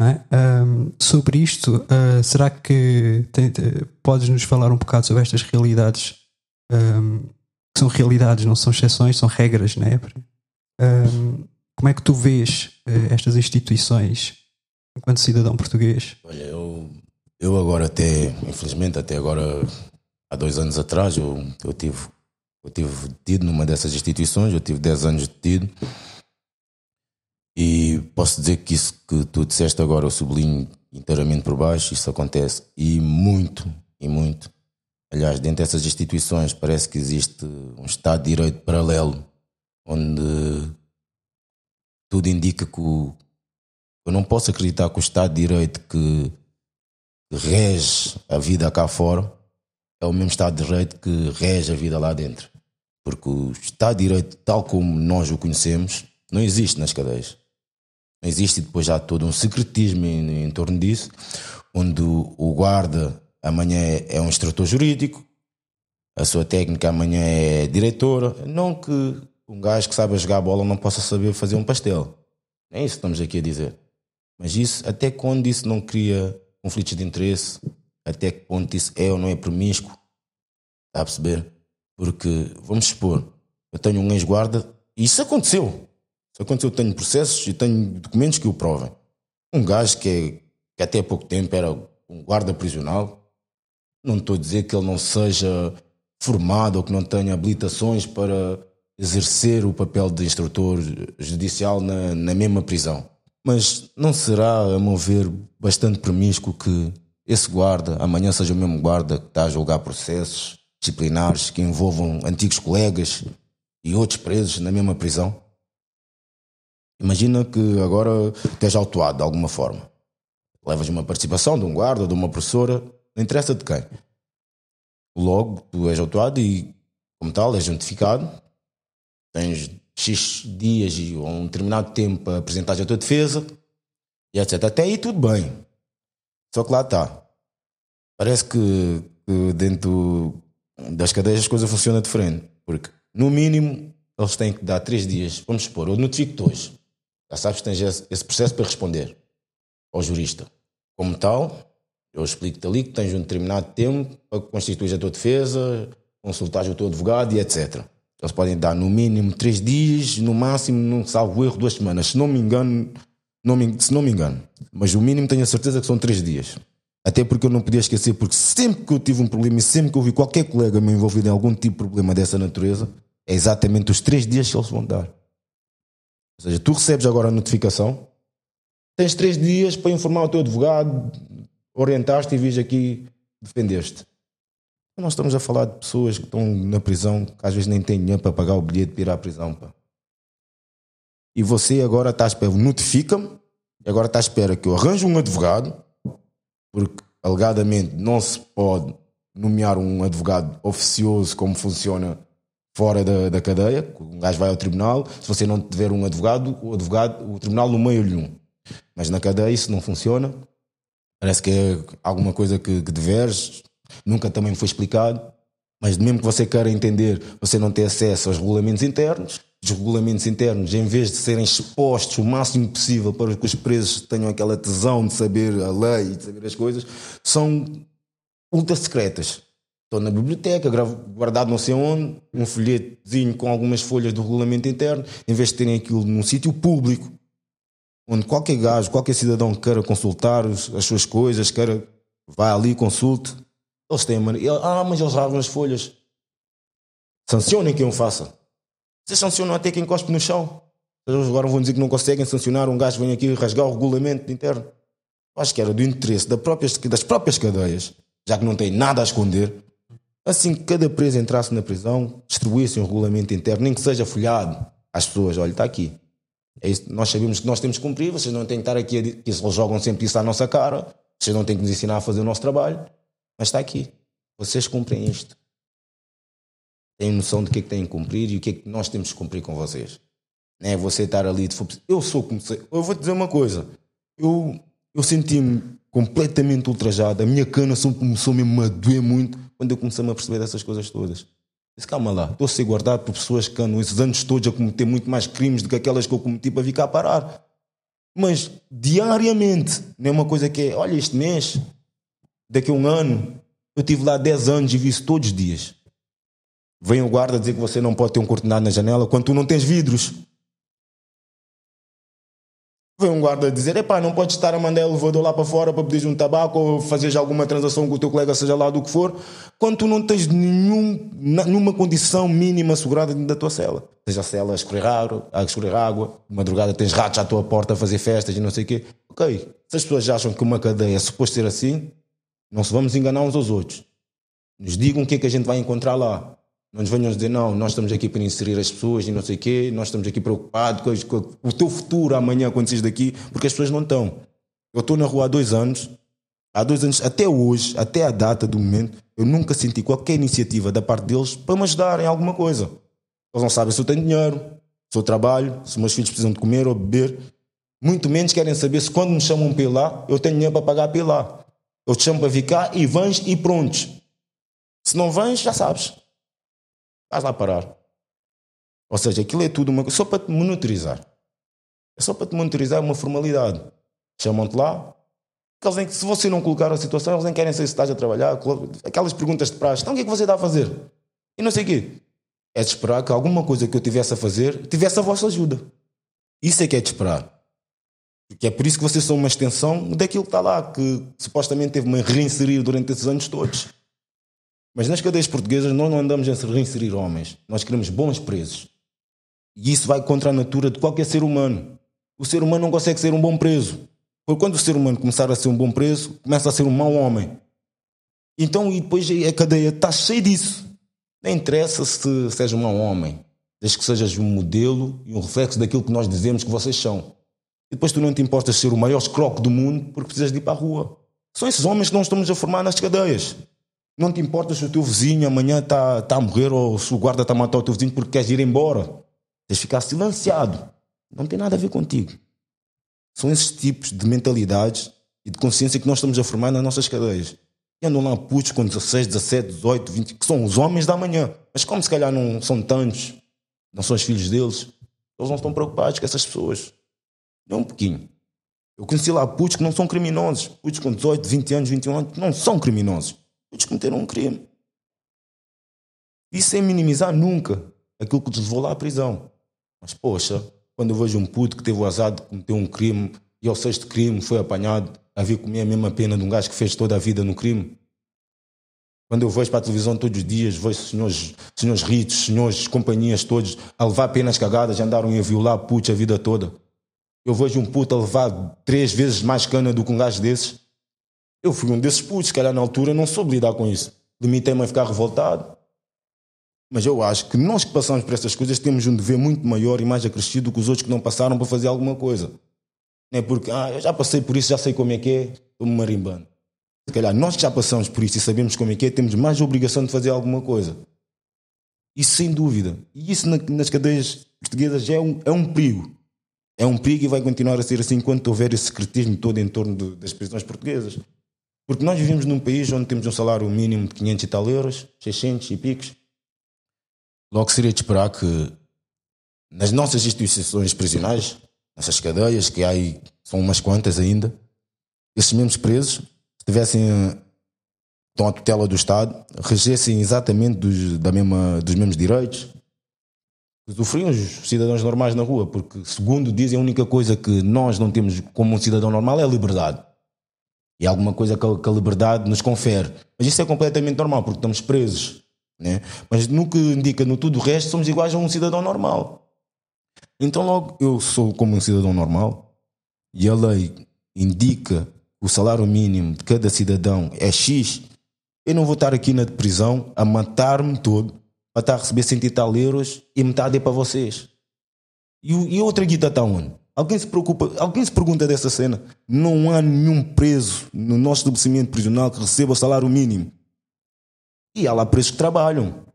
é? Ahm, sobre isto, ah, será que tem- te- podes nos falar um bocado sobre estas realidades ahm, que são realidades, não são exceções, são regras, não é? Como é que tu vês eh, estas instituições enquanto cidadão português? Olha, eu, eu agora até, infelizmente, até agora, há dois anos atrás, eu, eu tive eu tive detido numa dessas instituições, eu tive 10 anos detido. E posso dizer que isso que tu disseste agora, eu sublinho inteiramente por baixo, isso acontece e muito, e muito. Aliás, dentro dessas instituições parece que existe um Estado de Direito paralelo, onde tudo indica que o, eu não posso acreditar que o Estado de Direito que rege a vida cá fora é o mesmo Estado de Direito que rege a vida lá dentro. Porque o Estado de Direito, tal como nós o conhecemos, não existe nas cadeias. Não existe e depois há todo um secretismo em, em torno disso, onde o, guarda amanhã é, é um instrutor jurídico, a sua técnica amanhã é diretora. Não que um gajo que sabe jogar bola não possa saber fazer um pastel. É isso que estamos aqui a dizer. Mas isso, até quando isso não cria conflitos de interesse, até que ponto isso é ou não é promíscuo. Está a perceber? Porque, vamos supor, eu tenho um ex-guarda e isso aconteceu. Isso aconteceu, eu tenho processos e tenho documentos que o provem. Um gajo que, é, que até há pouco tempo era um guarda prisional, não estou a dizer que ele não seja formado ou que não tenha habilitações para exercer o papel de instrutor judicial na, na mesma prisão. Mas não será, a meu ver, bastante promíscuo que esse guarda amanhã seja o mesmo guarda que está a julgar processos disciplinares que envolvam antigos colegas e outros presos na mesma prisão? Imagina que agora esteja autuado de alguma forma. Levas uma participação de um guarda, de uma professora, não interessa de quem. Logo, tu és autuado e, como tal, és notificado. Tens X dias ou um determinado tempo para apresentar a tua defesa e etc. Até aí tudo bem. Só que lá está. Parece que, que dentro das cadeias as coisas funcionam diferente. Porque, no mínimo, eles têm que dar três dias. Vamos supor, eu notifico-te hoje. Já sabes que tens esse processo para responder ao jurista. Como tal, eu explico-te ali que tens um determinado tempo para constituir a tua defesa, consultar o teu advogado e etc. Eles podem dar no mínimo três dias, no máximo, não salvo erro, duas semanas. Se não me engano, não me, se não me engano. Mas o mínimo tenho a certeza que são três dias. Até porque eu não podia esquecer, porque sempre que eu tive um problema e sempre que eu vi qualquer colega me envolvido em algum tipo de problema dessa natureza, é exatamente os três dias que eles vão dar. Ou seja, tu recebes agora a notificação, tens três dias para informar o teu advogado, orientaste e viste aqui, defendeste. Nós estamos a falar de pessoas que estão na prisão, que às vezes nem têm dinheiro para pagar o bilhete para ir à prisão. Pá. E você agora está à espera, notifica-me, e agora está à espera que eu arranje um advogado, porque alegadamente não se pode nomear um advogado oficioso como funciona fora da, da cadeia, um gajo vai ao tribunal, se você não tiver um advogado, o advogado, o tribunal nomeia-lhe um. Mas na cadeia isso não funciona. Parece que é alguma coisa que, que deveres, nunca também foi explicado. Mas mesmo que você queira entender, você não tem acesso aos regulamentos internos. Os regulamentos internos, em vez de serem expostos o máximo possível para que os presos tenham aquela tesão de saber a lei e de saber as coisas, são ultra secretas. Estou na biblioteca, guardado não sei onde, um folhetozinho com algumas folhas do regulamento interno, em vez de terem aquilo num sítio público, onde qualquer gajo, qualquer cidadão queira consultar as suas coisas, queira, vai ali, consulte. Eles têm a maneira. Ah, mas eles rasgam as folhas. Sancionem quem o faça. Vocês sancionam até quem cospe no chão. Eles agora vão dizer que não conseguem sancionar um gajo vem aqui rasgar o regulamento interno. Acho que era do interesse das próprias, das próprias cadeias, já que não tem nada a esconder, Assim que cada preso entrasse na prisão, distribuísse um regulamento interno, nem que seja folhado às pessoas: olha, está aqui. É isso, nós sabemos que nós temos que cumprir, vocês não têm que estar aqui, a, que eles jogam sempre isso à nossa cara, vocês não têm que nos ensinar a fazer o nosso trabalho, mas está aqui. Vocês cumprem isto. Têm noção do que é que têm que cumprir e o que é que nós temos que cumprir com vocês. Não é você estar ali de Eu sou como. Eu vou dizer uma coisa. Eu, eu senti-me completamente ultrajado. A minha cana começou mesmo a doer muito quando eu comecei a perceber dessas coisas todas. Disse, calma lá, estou a ser guardado por pessoas que andam esses anos todos a cometer muito mais crimes do que aquelas que eu cometi para vir cá parar. Mas diariamente, não é uma coisa que é, olha, este mês, daqui a um ano, eu tive lá 10 anos e vi isso todos os dias. Vem o guarda dizer que você não pode ter um cortinado na janela quando tu não tens vidros. Vem um guarda dizer: epá, não podes estar a mandar elevador lá para fora para pedir um tabaco ou fazer alguma transação com o teu colega, seja lá do que for, quando tu não tens nenhum, nenhuma condição mínima assegurada dentro da tua cela. Seja a cela a escorrer água, a escorrer água, madrugada tens ratos à tua porta a fazer festas e não sei o quê. Ok, se as pessoas acham que uma cadeia é suposto ser assim, não se vamos enganar uns aos outros. Nos digam o que é que a gente vai encontrar lá. Não nos venham dizer, não, nós estamos aqui para inserir as pessoas e não sei o quê, nós estamos aqui preocupados com, o teu futuro amanhã quando saís daqui, porque as pessoas não estão. Eu estou na rua há dois anos, há dois anos, até hoje, até a data do momento, eu nunca senti qualquer iniciativa da parte deles para me ajudar em alguma coisa. Eles não sabem se eu tenho dinheiro, se eu trabalho, se meus filhos precisam de comer ou beber. Muito menos querem saber se quando me chamam para ir lá, eu tenho dinheiro para pagar para ir lá. Eu te chamo para cá e vens e prontos. Se não vens, já sabes. Vais lá parar. Ou seja, aquilo é tudo uma, só para te monitorizar. É só para te monitorizar uma formalidade. Chamam-te lá, Eles nem, se você não colocar a situação, eles nem querem saber se estás a trabalhar. Aquelas perguntas de praxe. Então o que é que você está a fazer? E não sei o quê. É de esperar que alguma coisa que eu tivesse a fazer tivesse a vossa ajuda. Isso é que é de esperar. Porque é por isso que vocês são uma extensão daquilo que está lá, que supostamente teve-me a reinserir durante esses anos todos. Mas nas cadeias portuguesas nós não andamos a reinserir homens. Nós queremos bons presos. E isso vai contra a natura de qualquer ser humano. O ser humano não consegue ser um bom preso. Porque quando o ser humano começar a ser um bom preso, começa a ser um mau homem. Então, e depois a cadeia está cheia disso. Nem interessa se seja um mau homem, desde que sejas um modelo e um reflexo daquilo que nós dizemos que vocês são. E depois tu não te importas ser o maior escroque do mundo porque precisas de ir para a rua. São esses homens que nós estamos a formar nas cadeias. Não te importas se o teu vizinho amanhã está tá a morrer ou se o guarda está a matar o teu vizinho porque queres ir embora. Tens de ficar silenciado. Não tem nada a ver contigo. São esses tipos de mentalidades e de consciência que nós estamos a formar nas nossas cadeias. E andam lá putos com 16, 17, 18, 20, que são os homens da manhã. Mas como se calhar não são tantos, não são os filhos deles, eles não estão preocupados com essas pessoas. Nem um pouquinho. Eu conheci lá putos que não são criminosos. Putos com 18, 20 anos, 21 anos, não são criminosos. Putos cometeram um crime. Isso sem minimizar nunca aquilo que te levou lá à prisão. Mas, poxa, quando eu vejo um puto que teve o azar de cometer um crime e ao sexto crime foi apanhado a vir comer a mesma pena de um gajo que fez toda a vida no crime. Quando eu vejo para a televisão todos os dias, vejo senhores, senhores ritos, senhores companhias todos a levar penas cagadas, andaram a violar putos a vida toda. Eu vejo um puto a levar três vezes mais cana do que um gajo desses. Eu fui um desses putos, que calhar na altura não soube lidar com isso. Limitei-me a ficar revoltado. Mas eu acho que nós que passamos por essas coisas temos um dever muito maior e mais acrescido que os outros que não passaram para fazer alguma coisa. Não é porque, ah, eu já passei por isso, já sei como é que é, estou-me marimbando. Se calhar nós que já passamos por isso e sabemos como é que é, temos mais obrigação de fazer alguma coisa. Isso sem dúvida. E isso nas cadeias portuguesas é um, é um perigo. É um perigo e vai continuar a ser assim enquanto houver esse secretismo todo em torno de, das prisões portuguesas. Porque nós vivemos num país onde temos um salário mínimo de 500 e tal euros, 600 e picos, Logo seria de esperar que nas nossas instituições prisionais, nessas cadeias, que aí são umas quantas ainda, esses mesmos presos tivessem estão à tutela do Estado, regessem exatamente dos, da mesma, dos mesmos direitos, usufruíam os cidadãos normais na rua, porque, segundo dizem, a única coisa que nós não temos como um cidadão normal é a liberdade. E alguma coisa que a liberdade nos confere. Mas isso é completamente normal, porque estamos presos né? Mas no que indica no tudo o resto, somos iguais a um cidadão normal. Então, logo, eu sou como um cidadão normal e a lei indica o salário mínimo de cada cidadão é X. Eu não vou estar aqui na prisão a matar-me todo para estar a receber 100 e tal euros e metade é para vocês. E, e outra guita está onde? Alguém se preocupa, alguém se pergunta dessa cena? Não há nenhum preso no nosso estabelecimento prisional que receba o salário mínimo. E há lá presos que trabalham.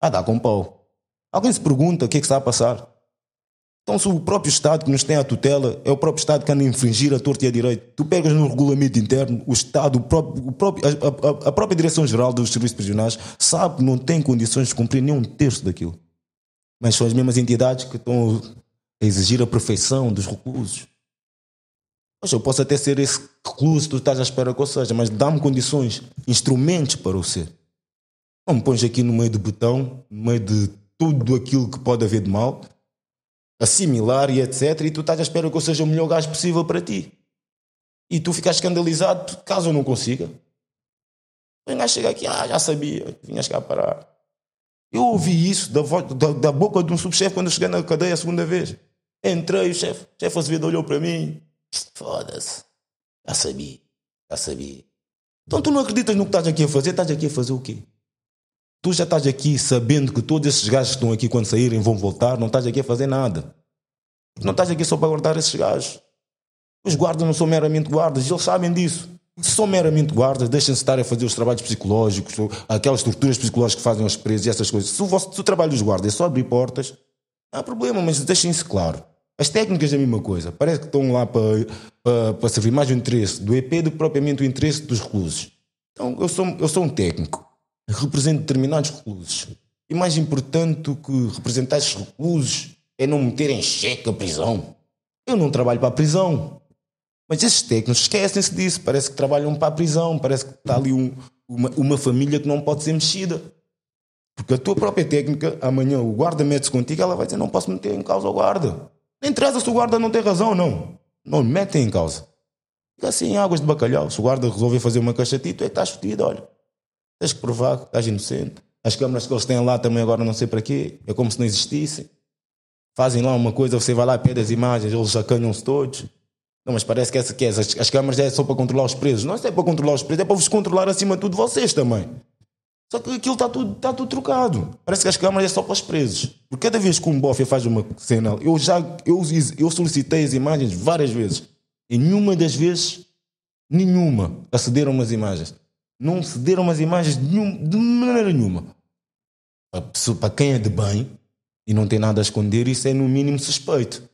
A dar com pau. Alguém se pergunta o que é que está a passar? Então, se o próprio Estado que nos tem a tutela é o próprio Estado que anda a infringir a torta e a direito, tu pegas no regulamento interno, o Estado, o próprio, o próprio, a, a, a própria Direção-Geral dos Serviços Prisionais sabe que não tem condições de cumprir nem um terço daquilo. Mas são as mesmas entidades que estão a exigir a perfeição dos reclusos. Mas eu posso até ser esse recluso que tu estás à espera que eu seja, mas dá-me condições, instrumentos para o ser. Não me pões aqui no meio do botão, no meio de tudo aquilo que pode haver de mal, assimilar e etc. E tu estás à espera que eu seja o melhor gajo possível para ti. E tu ficas escandalizado caso eu não consiga. O gajo chega aqui, ah, já sabia, vinhas cá parar. Eu ouvi isso da, voz, da, da boca de um subchefe quando eu cheguei na cadeia a segunda vez. Entrei, o chefe, o chefe Azevedo olhou para mim. Foda-se. Já sabia, já sabia. Então tu não acreditas no que estás aqui a fazer? Estás aqui a fazer o quê? Tu já estás aqui sabendo que todos esses gajos que estão aqui quando saírem vão voltar, não estás aqui a fazer nada. Não estás aqui só para guardar esses gajos. Os guardas não são meramente guardas, eles sabem disso. Se são meramente guardas, deixem-se estar a fazer os trabalhos psicológicos, aquelas estruturas psicológicas que fazem os presos e essas coisas. Se o, vosso, se o trabalho dos guardas é só abrir portas, não há problema, mas deixem-se claro. As técnicas é a mesma coisa. Parece que estão lá para, para, para servir mais o interesse do EP do que propriamente o interesse dos reclusos. Então, eu sou, eu sou um técnico represento determinados reclusos. E mais importante do que representar esses reclusos é não meter em xeque a prisão. Eu não trabalho para a prisão. Mas esses técnicos esquecem-se disso. Parece que trabalham para a prisão, parece que está ali um, uma, uma família que não pode ser mexida. Porque a tua própria técnica, amanhã o guarda mete-se contigo, ela vai dizer: Não posso meter em causa o guarda. Nem interessa se o guarda não tem razão, não. Não metem em causa. Fica assim em águas de bacalhau. Se o guarda resolver fazer uma cachatita, tu é que estás fodido, olha. Tens que provar que estás inocente. As câmaras que eles têm lá também agora não sei para quê. É como se não existissem. Fazem lá uma coisa, você vai lá, pede as imagens, eles acanham-se todos. Não, mas parece que essa que é. As, as câmaras é só para controlar os presos. Não é para controlar os presos, é para vos controlar acima de tudo vocês também. Só que aquilo está tudo, está tudo trocado. Parece que as câmaras é só para os presos. Porque cada vez que um bofe faz uma cena, eu já eu, eu solicitei as imagens várias vezes. E nenhuma das vezes, nenhuma, acederam umas imagens. Não cederam umas imagens de, nenhum, de maneira nenhuma. Para quem é de bem e não tem nada a esconder, isso é no mínimo suspeito.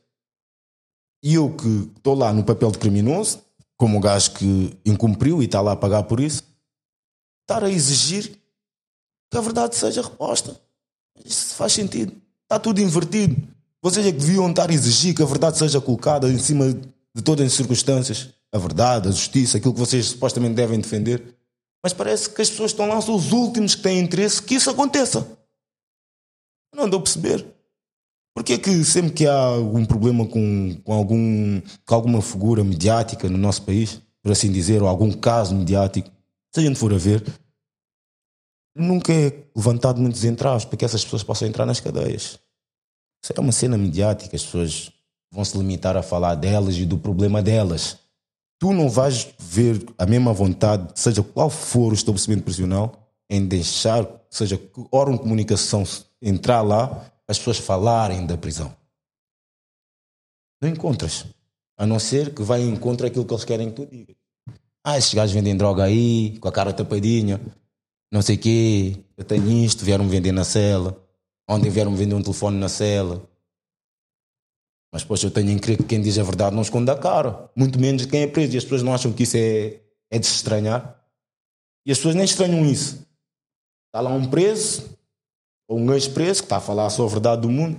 E eu que estou lá no papel de criminoso, como o gajo que incumpriu e está lá a pagar por isso, estar a exigir que a verdade seja reposta. Isso faz sentido. Está tudo invertido. Vocês é que deviam estar a exigir que a verdade seja colocada em cima de todas as circunstâncias. A verdade, a justiça, aquilo que vocês supostamente devem defender. Mas parece que as pessoas estão lá são os últimos que têm interesse que isso aconteça. Não andou a perceber. Porquê que sempre que há algum problema com, com, algum, com alguma figura mediática no nosso país, por assim dizer, ou algum caso mediático, se a gente for a ver, nunca é levantado muitos entraves para que essas pessoas possam entrar nas cadeias. Isso é uma cena mediática, as pessoas vão se limitar a falar delas e do problema delas. Tu não vais ver a mesma vontade, seja qual for o estabelecimento prisional, em deixar, seja que órgão de comunicação entrar lá as pessoas falarem da prisão. Não encontras. A não ser que vai em contra aquilo que eles querem que tu digas. Ah, esses gajos vendem droga aí, com a cara tapadinha, não sei o quê, eu tenho isto, vieram-me vender na cela. Ontem vieram-me vender um telefone na cela. Mas, poxa, eu tenho em crer que quem diz a verdade não esconde a cara. Muito menos quem é preso. E as pessoas não acham que isso é, é de se estranhar. E as pessoas nem estranham isso. Está lá um preso, ou um ex-preso que está a falar a sua verdade do mundo.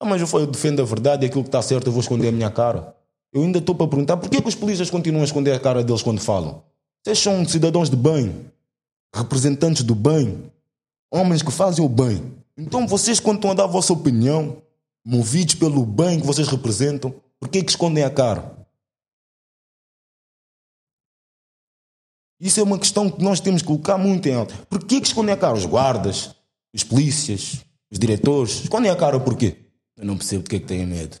Ah, mas eu, eu defendo a verdade e aquilo que está certo eu vou esconder a minha cara. Eu ainda estou para perguntar por que, que os polícias continuam a esconder a cara deles quando falam? Vocês são cidadãos de bem, representantes do bem, homens que fazem o bem. Então vocês, quando estão a dar a vossa opinião, movidos pelo bem que vocês representam, por que, que escondem a cara? Isso é uma questão que nós temos que colocar muito em alta. Por que, que escondem a cara? Os guardas, os polícias, os diretores, escondem a cara porquê? Eu não percebo porque é que têm medo.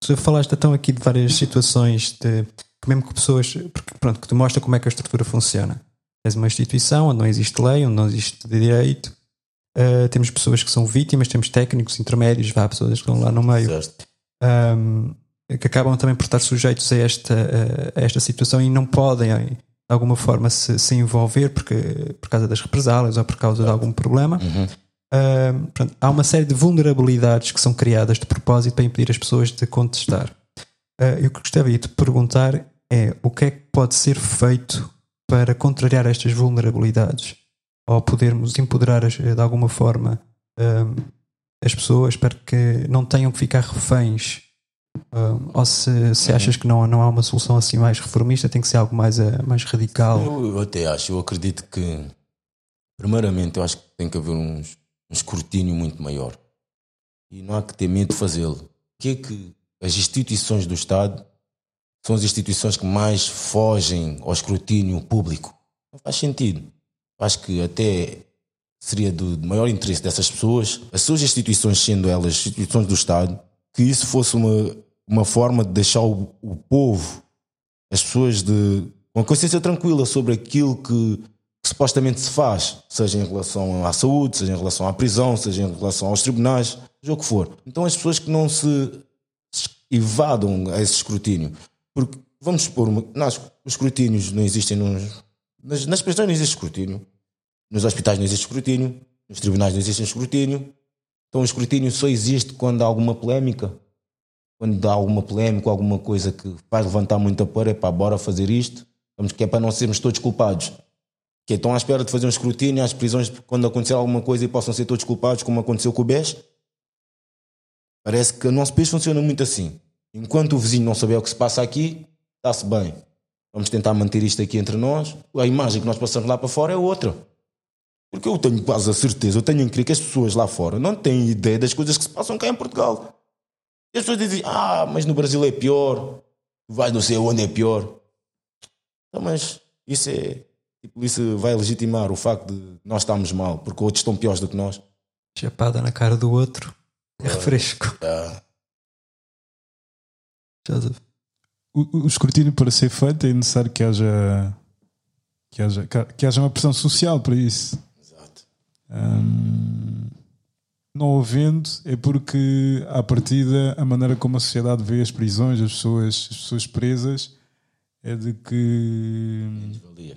Tu falaste então aqui de várias situações de mesmo que pessoas pronto, que te mostra como é que a estrutura funciona. És uma instituição onde não existe lei, onde não existe direito. Uh, temos pessoas que são vítimas, temos técnicos, intermédios, vá, pessoas que estão lá no meio. Um, que acabam também por estar sujeitos a esta, a esta situação e não podem, de alguma forma, se, se envolver porque, por causa das represálias ou por causa de algum problema. Uhum. Uh, pronto, há uma série de vulnerabilidades que são criadas de propósito para impedir as pessoas de contestar. Uh, eu gostaria de perguntar é o que é que pode ser feito para contrariar estas vulnerabilidades ou podermos empoderar de alguma forma as pessoas para que não tenham que ficar reféns ou se, se achas que não, não há uma solução assim mais reformista, tem que ser algo mais, uh, mais radical? Eu, eu, até acho, eu acredito que, primeiramente, eu acho que tem que haver uns, um escrutínio muito maior. E não há que ter medo de fazê-lo. O que é que as instituições do Estado são as instituições que mais fogem ao escrutínio público? Não faz sentido. Acho que até seria do maior interesse dessas pessoas, as suas instituições sendo elas instituições do Estado, que isso fosse uma, uma forma de deixar o, o povo, as pessoas de uma consciência tranquila sobre aquilo que que supostamente se faz, seja em relação à saúde, seja em relação à prisão, seja em relação aos tribunais, seja o que for. Então as pessoas que não se evadam a esse escrutínio, porque vamos supor, nós, os escrutínios não existem nos, nas, nas prisões não existe escrutínio, nos hospitais não existe escrutínio, nos tribunais não existe escrutínio, então o escrutínio só existe quando há alguma polémica, quando há alguma polémica, alguma coisa que faz levantar muita poeira, é para bora fazer isto, vamos que é para não sermos todos culpados que estão à espera de fazer um escrutínio às prisões quando acontecer alguma coisa e possam ser todos culpados, como aconteceu com o BES. Parece que o nosso país funciona muito assim. Enquanto o vizinho não souber o que se passa aqui, está-se bem. Vamos tentar manter isto aqui entre nós. A imagem que nós passamos lá para fora é outra. Porque eu tenho quase a certeza, eu tenho a crer que as pessoas lá fora não têm ideia das coisas que se passam cá em Portugal. E as pessoas dizem, ah, mas no Brasil é pior, vai não sei onde é pior. Então, mas isso é. Tipo, isso vai legitimar o facto de nós estarmos mal, porque outros estão piores do que nós. Chapada na cara do outro é refresco. Ah, Joseph. O, o escrutínio para ser feito é necessário que haja que haja, que haja uma pressão social para isso. exato. Hum, não havendo é porque à partida a maneira como a sociedade vê as prisões, as pessoas, as pessoas presas é de que Valia.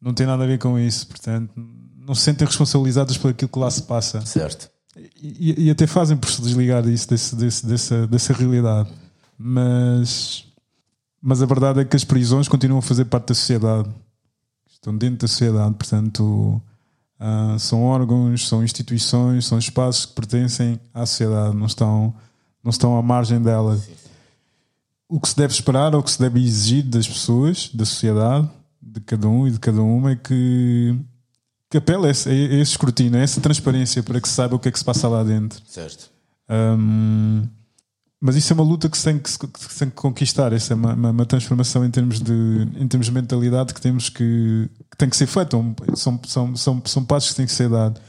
não tem nada a ver com isso, portanto não se sentem responsabilizadas por aquilo que lá se passa Certo. e, e até fazem por se desligar disso, desse, desse- dessa, dessa realidade. Mas, mas a verdade é que as prisões continuam a fazer parte da sociedade, estão dentro da sociedade, portanto, ah, são órgãos, são instituições, são espaços que pertencem à sociedade, não estão, não estão à margem dela. O que se deve esperar ou o que se deve exigir das pessoas, da sociedade, de cada um e de cada uma, é que, que apele a esse, a esse escrutínio, a essa transparência para que se saiba o que é que se passa lá dentro. Certo. Hum, mas isso é uma luta que se tem que, que se tem que conquistar. Essa é uma, uma- uma transformação em termos, de, em termos de mentalidade que temos que, que tem que ser feita. Um- São, são, são, são passos que têm que ser dados.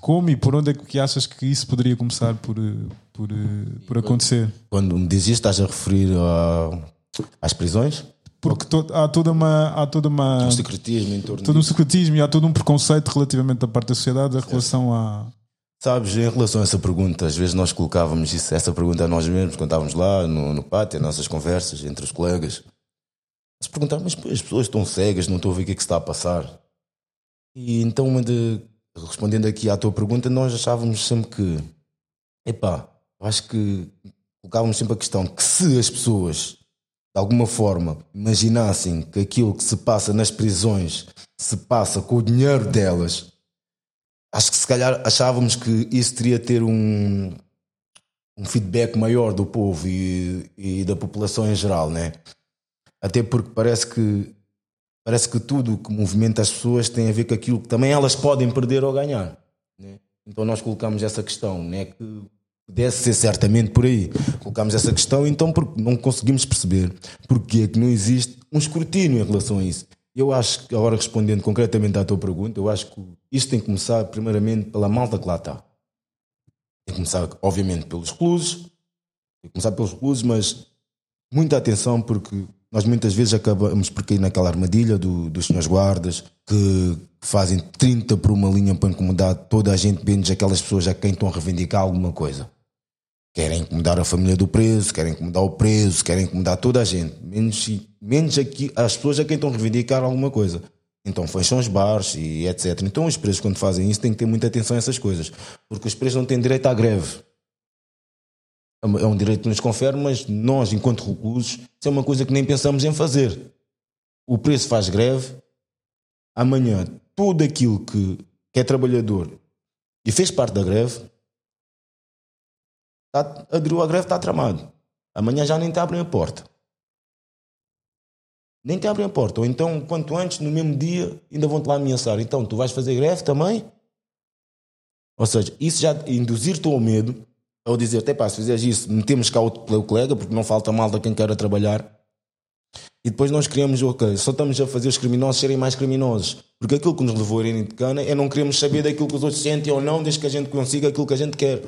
Como e por onde é que achas que isso poderia começar por, por, por acontecer? Quando me dizes isto, estás a referir a- às prisões? Porque to- há toda uma. Há toda uma O secretismo em torno todo um disso. secretismo e há todo um preconceito relativamente da parte da sociedade em relação a. Sabes, em relação a essa pergunta, às vezes nós colocávamos isso, essa pergunta a nós mesmos, quando estávamos lá no, no pátio, as nossas conversas entre os colegas. Se perguntar, mas as pessoas estão cegas, não estou a ver o que é que se está a passar. E então, de- respondendo aqui à tua pergunta, nós achávamos sempre que, epá, acho que colocávamos sempre a questão que se as pessoas, de alguma forma, imaginassem que aquilo que se passa nas prisões se passa com o dinheiro delas, acho que se calhar achávamos que isso teria ter um, um feedback maior do povo e, e da população em geral, né? Até porque parece que parece que tudo que movimenta as pessoas tem a ver com aquilo que também elas podem perder ou ganhar. né? Então nós colocamos essa questão, né? que pudesse ser certamente por aí. Colocamos essa questão, então porque não conseguimos perceber porque é que não existe um escrutínio em relação a isso. Eu acho que, agora respondendo concretamente à tua pergunta, eu acho que isto tem que começar primeiramente pela malta que lá está. Tem que começar, obviamente, pelos clubes, tem que começar pelos clubes, mas muita atenção porque nós muitas vezes acabamos por cair naquela armadilha do- dos senhores guardas que fazem 30 por uma linha para incomodar toda a gente, menos aquelas pessoas a quem estão a reivindicar alguma coisa. Querem incomodar a família do preso, querem incomodar o preso, querem incomodar toda a gente, menos, menos aqui, as pessoas a quem estão a reivindicar alguma coisa. Então fecham os bares e etc. Então os presos, quando fazem isso, têm que ter muita atenção a essas coisas, porque os presos não têm direito à greve. É um- é um direito que nos confere, mas nós, enquanto reclusos, isso é uma coisa que nem pensamos em fazer. O preço faz greve, amanhã tudo aquilo que, que é trabalhador e fez parte da greve, tá, aderiu à greve, está tramado. Amanhã já nem te abrem a porta. Nem te abrem a porta. Ou então, quanto antes, no mesmo dia, ainda vão-te lá ameaçar. Então, tu vais fazer greve também? Ou seja, isso já induzir-te ao medo, ao dizer, até pá, se fizeres isso, metemos cá o colega, porque não falta malta quem queira trabalhar. E depois nós criamos, ok, só estamos a fazer os criminosos serem mais criminosos. Porque aquilo que nos levou a irem de cana é não queremos saber daquilo que os outros sentem ou não, desde que a gente consiga aquilo que a gente quer.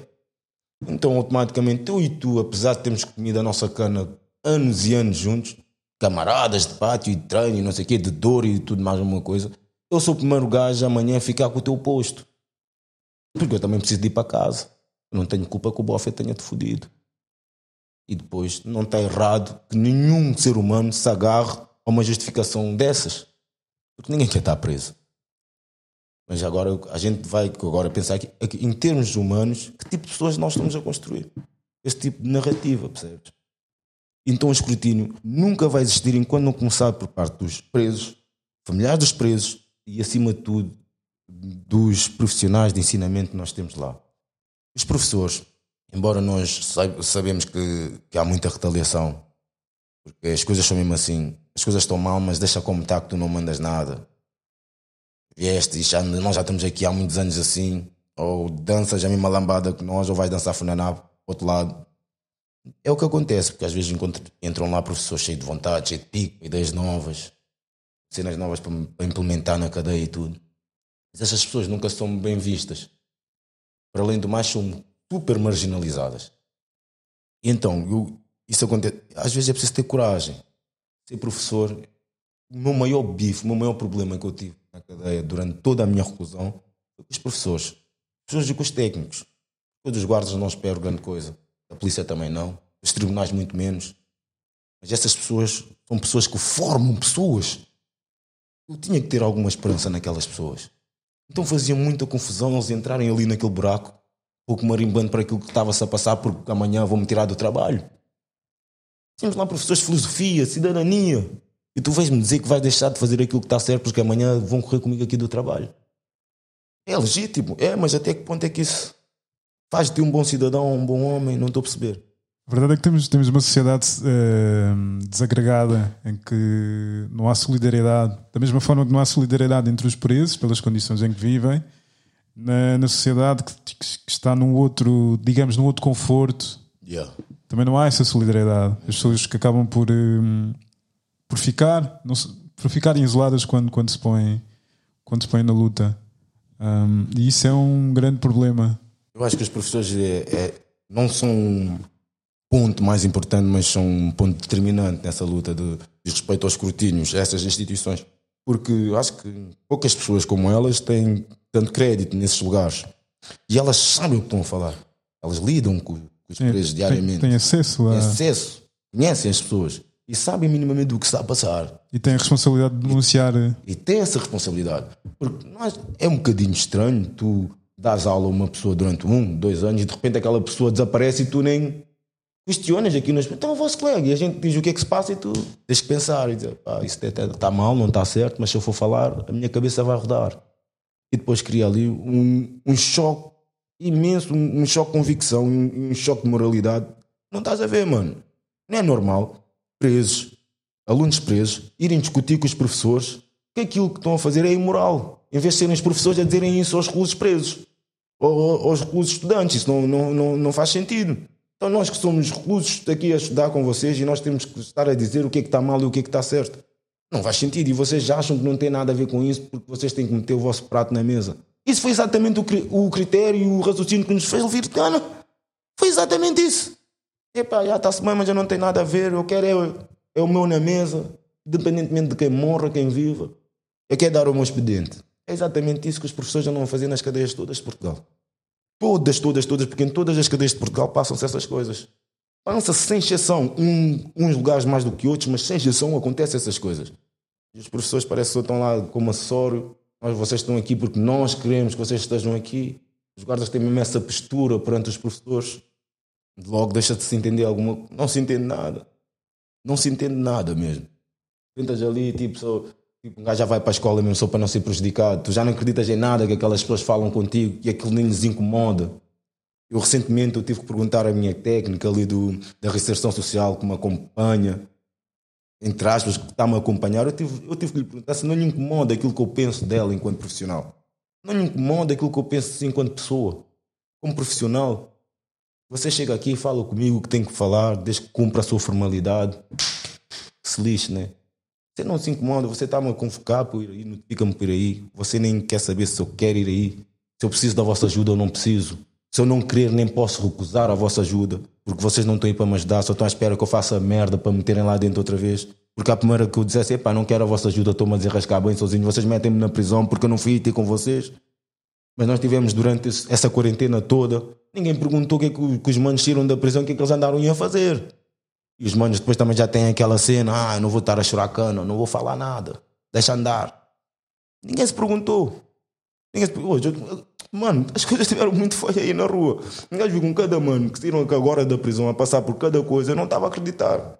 Então, automaticamente, eu e tu, apesar de termos comido a nossa cana anos e anos juntos, camaradas de pátio e de treino e não sei o quê, de dor e tudo mais alguma coisa, eu sou o primeiro gajo amanhã a ficar com o teu posto. Porque eu também preciso de ir para casa. Não tenho culpa que o bofe tenha-te fodido. E depois, não está errado que nenhum ser humano se agarre a uma justificação dessas. Porque ninguém quer estar preso. Mas agora a gente vai agora pensar aqui, aqui, em termos humanos, que tipo de pessoas nós estamos a construir? Esse tipo de narrativa, percebes? Então o escrutínio nunca vai existir enquanto não começar por parte dos presos, familiares dos presos e, acima de tudo, dos profissionais de ensinamento que nós temos lá. Os professores, embora nós sabemos que, que há muita retaliação, porque as coisas são mesmo assim, as coisas estão mal, mas deixa como está que tu não mandas nada. Vieste e já, nós já estamos aqui há muitos anos assim. Ou danças a mesma lambada que nós, ou vais dançar funaná para outro lado. É o que acontece, porque às vezes entram lá professores cheios de vontade, cheios de pico, ideias novas, cenas novas para, para implementar na cadeia e tudo. Mas essas pessoas nunca são bem vistas. Para além do mais, são super marginalizadas. E então, eu, isso acontece. Às vezes é preciso ter coragem. Ser professor, o meu maior bife, o meu maior problema que eu tive cadeia durante toda a minha reclusão foi com os professores. Pessoas e com os técnicos. Todos os guardas não espero grande coisa. A polícia também não. Os tribunais muito menos. Mas essas pessoas são pessoas que formam pessoas. Eu tinha que ter alguma esperança naquelas pessoas. Então fazia muita confusão eles entrarem ali naquele buraco, pouco marimbando para aquilo que estava-se a passar, porque amanhã vão-me tirar do trabalho. Tínhamos lá professores de filosofia, cidadania. E tu vais-me dizer que vais deixar de fazer aquilo que está certo porque amanhã vão correr comigo aqui do trabalho. É legítimo, é, mas até que ponto é que isso faz de ti um bom cidadão, um bom homem? Não estou a perceber. A verdade é que temos, temos uma sociedade uh, desagregada em que não há solidariedade. Da mesma forma que não há solidariedade entre os presos, pelas condições em que vivem, na, na sociedade que, que, está num outro, digamos, num outro conforto, yeah. também não há essa solidariedade. As pessoas que acabam por, um, por ficar, não, por ficarem isoladas quando, quando, se põem, quando se põem na luta. Um, e isso é um grande problema. Eu acho que os professores é, é, não são um ponto mais importante, mas são um ponto determinante nessa luta de, de respeito aos escrutínios, a essas instituições. Porque acho que poucas pessoas como elas têm tanto crédito nesses lugares. E elas sabem o que estão a falar. Elas lidam com, com os presos diariamente. Têm acesso a. Têm acesso. Conhecem as pessoas. E sabem minimamente do que está a passar. E têm a responsabilidade de denunciar. E, e têm essa responsabilidade. Porque nós, é um bocadinho estranho tu dás aula a uma pessoa durante um, dois anos e de repente aquela pessoa desaparece e tu nem questionas aqui nas então o vosso colega e a gente diz o que é que se passa e tu tens que pensar e dizer pá, isso está mal, não está certo, mas se eu for falar a minha cabeça vai rodar e depois cria ali um, um choque imenso, um, um choque de convicção, um, um, choque de moralidade. Não estás a ver, mano. Não é normal presos, alunos presos, irem discutir com os professores que aquilo que estão a fazer é imoral. Em vez de serem os professores a dizerem isso aos reclusos presos ou aos reclusos estudantes, isso não, não, não, não faz sentido. Então nós que somos reclusos aqui a estudar com vocês e nós temos que estar a dizer o que é que está mal e o que é que está certo. Não faz sentido. E vocês já acham que não tem nada a ver com isso porque vocês têm que meter o vosso prato na mesa. Isso foi exatamente o, critério e o raciocínio que nos fez ouvir de cana. Foi exatamente isso. Epá, já está-se bem, mas já não tem nada a ver. Eu quero é, é o meu na mesa, independentemente de quem morra, quem viva. Eu quero dar o meu expediente. É exatamente isso que os professores já não fazer nas cadeias todas de Portugal. Todas, todas, todas, porque em todas as cadeias de Portugal passam-se essas coisas. Passam-se sem exceção, um, uns lugares mais do que outros, mas sem exceção acontecem essas coisas. E os professores parecem que estão lá como acessório, mas vocês estão aqui porque nós queremos que vocês estejam aqui. Os guardas têm mesmo essa postura perante os professores. Logo deixa de se entender alguma Não se entende nada. Não se entende nada mesmo. Tentas ali, tipo, só, Tipo, um gajo já vai para a escola mesmo só para não ser prejudicado. Tu já não acreditas em nada que aquelas pessoas falam contigo e aquilo nem lhes incomoda. Eu recentemente eu tive que perguntar à minha técnica ali do, da reinserção social que me acompanha, entre aspas, que está-me a acompanhar, eu tive, eu tive que lhe perguntar se não lhe incomoda aquilo que eu penso dela enquanto profissional. Não lhe incomoda aquilo que eu penso enquanto pessoa. Como profissional, você chega aqui fala comigo o que tem que falar, desde que cumpra a sua formalidade. Se lixe, né? Você não se incomoda, você está-me a convocar por aí, notifica-me por aí. Você nem quer saber se eu quero ir aí, se eu preciso da vossa ajuda ou não preciso. Se eu não querer, nem posso recusar a vossa ajuda, porque vocês não estão aí para me ajudar, só estão à espera que eu faça merda para me meterem lá dentro outra vez. Porque a primeira que eu dissesse, epá, não quero a vossa ajuda, estou-me a desarrascar bem sozinho, vocês metem-me na prisão porque eu não fui ter com vocês. Mas nós tivemos durante essa quarentena toda, ninguém perguntou o que é que os manos tiram da prisão, o que é que eles andaram a fazer. E os manos depois também já têm aquela cena: ah, não vou estar a chorar cana, não vou falar nada, deixa andar. Ninguém se perguntou. Ninguém se perguntou. Mano, as coisas estiveram muito feias aí na rua. Gajo viu com cada mano que saíram agora da prisão a passar por cada coisa, eu não estava a acreditar.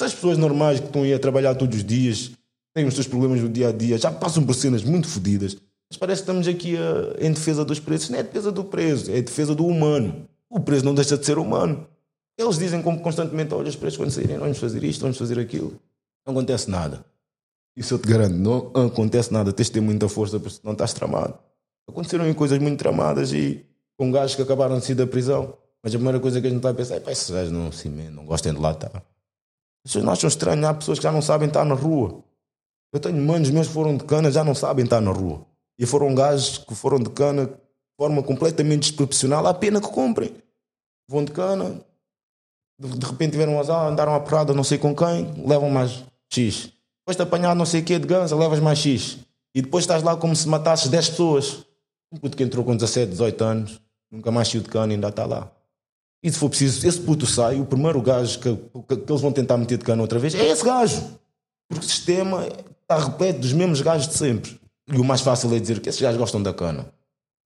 Essas pessoas normais que estão aí a trabalhar todos os dias, têm os seus problemas no dia a dia, já passam por cenas muito fodidas. Mas parece que estamos aqui a, em defesa dos presos. Não é defesa do preso, é defesa do humano. O preso não deixa de ser humano. Eles dizem como constantemente: olha, os presos quando saírem, vamos fazer isto, vamos fazer aquilo. não acontece nada. Isso eu te garanto, não acontece nada. Tens de ter muita força, porque não estás tramado. Aconteceram coisas muito tramadas e com gajos que acabaram de sair da prisão. Mas a primeira coisa que a gente está a pensar é: esses gajos não, assim, não gostem de lá estar. As pessoas não acham estranho, há pessoas que já não sabem estar na rua. Eu tenho manos meus que foram de cana, já não sabem estar na rua. E foram gajos que foram de cana de forma completamente desproporcional, a pena que comprem. Vão de cana, de, repente tiveram azar, andaram a porrada não sei com quem, levam mais X. Depois de apanhar não sei o que de ganza, levas mais X. E depois estás lá como se matasses 10 pessoas. Um puto que entrou com 17, 18 anos, nunca mais saiu de cana ainda está lá. E se for preciso, esse puto sai, o primeiro gajo que, que, que eles vão tentar meter de cana outra vez é esse gajo. Porque o sistema está repleto dos mesmos gajos de sempre. E o mais fácil é dizer que esses gajos gostam da cana.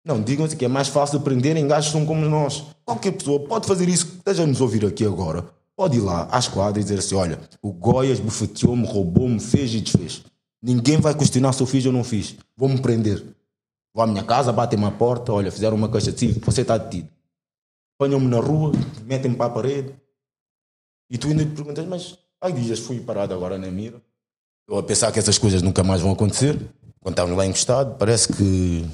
Não, digam-se que é mais fácil prenderem gajos que são como nós. Qualquer pessoa pode fazer isso, que esteja a nos ouvir aqui agora. Pode ir lá à esquadra e dizer assim: olha, o Goiás bufeteou-me, roubou-me, fez e desfez. Ninguém vai questionar se eu fiz ou não fiz. Vou-me prender. Vou à minha casa, batem-me à porta, olha, fizeram uma caixa de cívico, você está detido. Apanham-me na rua, metem-me para a parede. E tu ainda te perguntas, mas ai dias fui parado agora na mira. Eu a pensar que essas coisas nunca mais vão acontecer. Quando estávamos lá encostado, parece que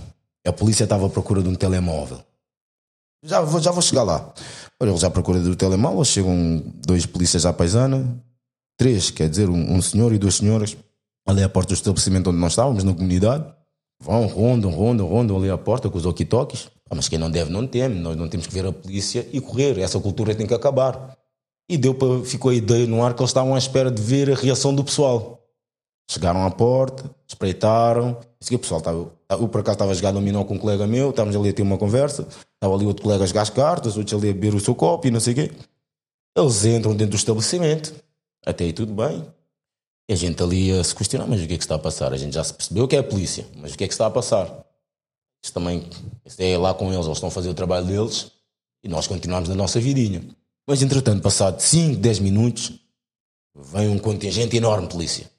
a polícia estava à procura de um telemóvel. Já vou, já vou chegar lá. Olha, eles à procura do telemóvel, chegam dois polícias à paisana, três, quer dizer, um, um senhor e duas senhoras, ali à porta do estabelecimento onde nós estávamos, na comunidade. Vão, rondam, rondam, rondam ali à porta com os walkie-talkies. Ah, mas quem não deve, não teme. Nós não temos que ver a polícia e correr. Essa cultura tem que acabar. E deu para, ficou a ideia no ar que eles estavam à espera de ver a reação do pessoal. Chegaram à porta, espreitaram. O pessoal estava. Eu por acaso estava a jogar dominó com um colega meu, estávamos ali a ter uma conversa. Estava ali outro colega a jogar as cartas, outro ali a beber o seu copo e não sei o quê. Eles entram dentro do estabelecimento. Até aí tudo bem. E a gente ali a se questionar, mas o que é que está a passar? A gente já se percebeu que é a polícia, mas o que é que está a passar? Isso também, é lá com eles, eles estão a fazer o trabalho deles e nós continuamos na nossa vidinha. Mas entretanto, passado 5, 10 minutos, vem um contingente enorme de polícia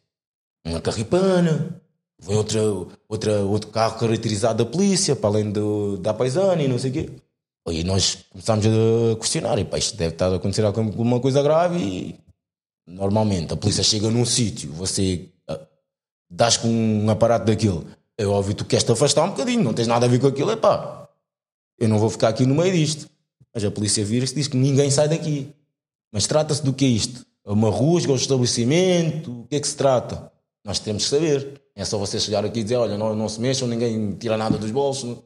uma carripana, vem outra, outra, outro carro caracterizado da polícia, para além do, da paisana e não sei o quê. E nós começámos a questionar, e pá, isto deve estar a acontecer alguma coisa grave e normalmente a polícia chega num sítio, você uh, dás com um aparato daquilo, é óbvio tu queres te afastar um bocadinho, não tens nada a ver com aquilo, é pá, eu não vou ficar aqui no meio disto. Mas a polícia vira-se e diz que ninguém sai daqui. Mas trata-se do que é isto? É uma rusga, um estabelecimento? O que é que se trata? Nós temos que saber. É só você chegar aqui e dizer: olha, não, não se mexam, ninguém tira nada dos bolsos.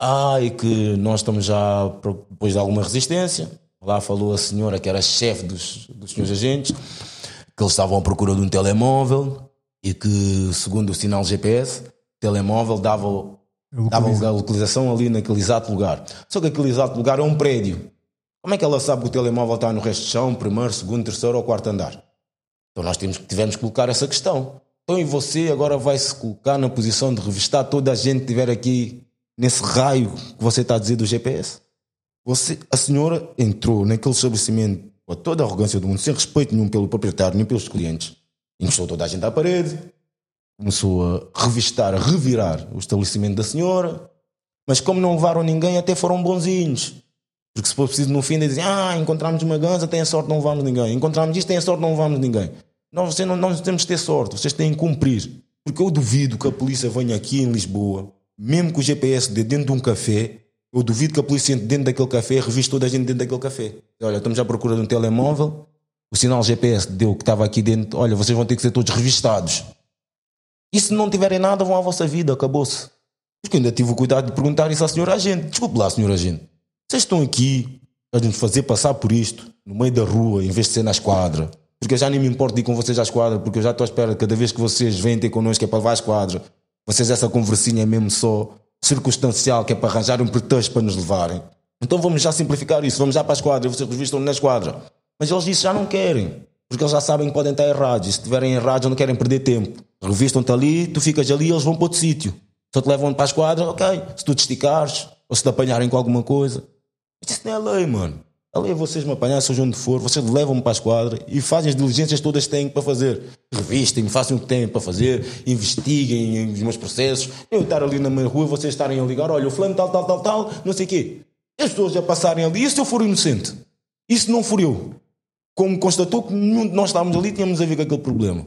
Ah, e que nós estamos já depois de alguma resistência. Lá falou a senhora que era chefe dos, dos senhores agentes, que eles estavam à procura de um telemóvel e que, segundo o sinal GPS, o telemóvel dava, dava a localização ali naquele exato lugar. Só que aquele exato lugar é um prédio. Como é que ela sabe que o telemóvel está no resto de chão, primeiro, segundo, terceiro ou quarto andar? Então nós temos, tivemos que colocar essa questão. Então, e você agora vai se colocar na posição de revistar toda a gente que estiver aqui nesse raio que você está a dizer do GPS? Você, a senhora entrou naquele estabelecimento com toda a arrogância do mundo, sem respeito nenhum pelo proprietário nem pelos clientes, encostou toda a gente à parede, começou a revistar, a revirar o estabelecimento da senhora, mas como não levaram ninguém, até foram bonzinhos. Porque se for preciso no fim, dizem: Ah, encontramos uma ganza, tem a sorte, não levamos ninguém. Encontramos isto, tem a sorte, não levamos ninguém. Nós, vocês não, nós temos que ter sorte, vocês têm que cumprir. Porque eu duvido que a polícia venha aqui em Lisboa, mesmo com o GPS de dentro de um café, eu duvido que a polícia entre dentro daquele café reviste toda a gente dentro daquele café. Olha, estamos à procura de um telemóvel, o sinal GPS deu que estava aqui dentro, olha, vocês vão ter que ser todos revistados. E se não tiverem nada, vão à vossa vida, acabou-se. Porque ainda tive o cuidado de perguntar isso à senhora agente. Desculpe lá, senhora agente. Vocês estão aqui a nos fazer passar por isto, no meio da rua, em vez de ser na esquadra. Porque eu já nem me importo de ir com vocês à esquadra, porque eu já estou à espera, cada vez que vocês vêm ter connosco é para levar à esquadra. Vocês, essa conversinha é mesmo só circunstancial, que é para arranjar um pretexto para nos levarem. Então vamos já simplificar isso, vamos já para a esquadra, vocês revistam na esquadra. Mas eles dizem já não querem, porque eles já sabem que podem estar errados, e se estiverem errados não querem perder tempo. Revistam-te ali, tu ficas ali eles vão para outro sítio. Só te levam para a esquadra, ok, se tu te esticares, ou se te apanharem com alguma coisa. Isso não é lei, mano. Ali é vocês me apanhar, seja onde for, vocês levam-me para a esquadra e fazem as diligências todas que têm para fazer. Revistem-me, façam o que têm para fazer, investiguem os meus processos. Eu estar ali na minha rua, vocês estarem a ligar, olha, o fulano tal, tal, tal, tal, não sei o quê. As pessoas já passarem ali, e se eu for inocente? E se não for eu? Como constatou que nenhum de nós estávamos ali, tínhamos a ver com aquele problema.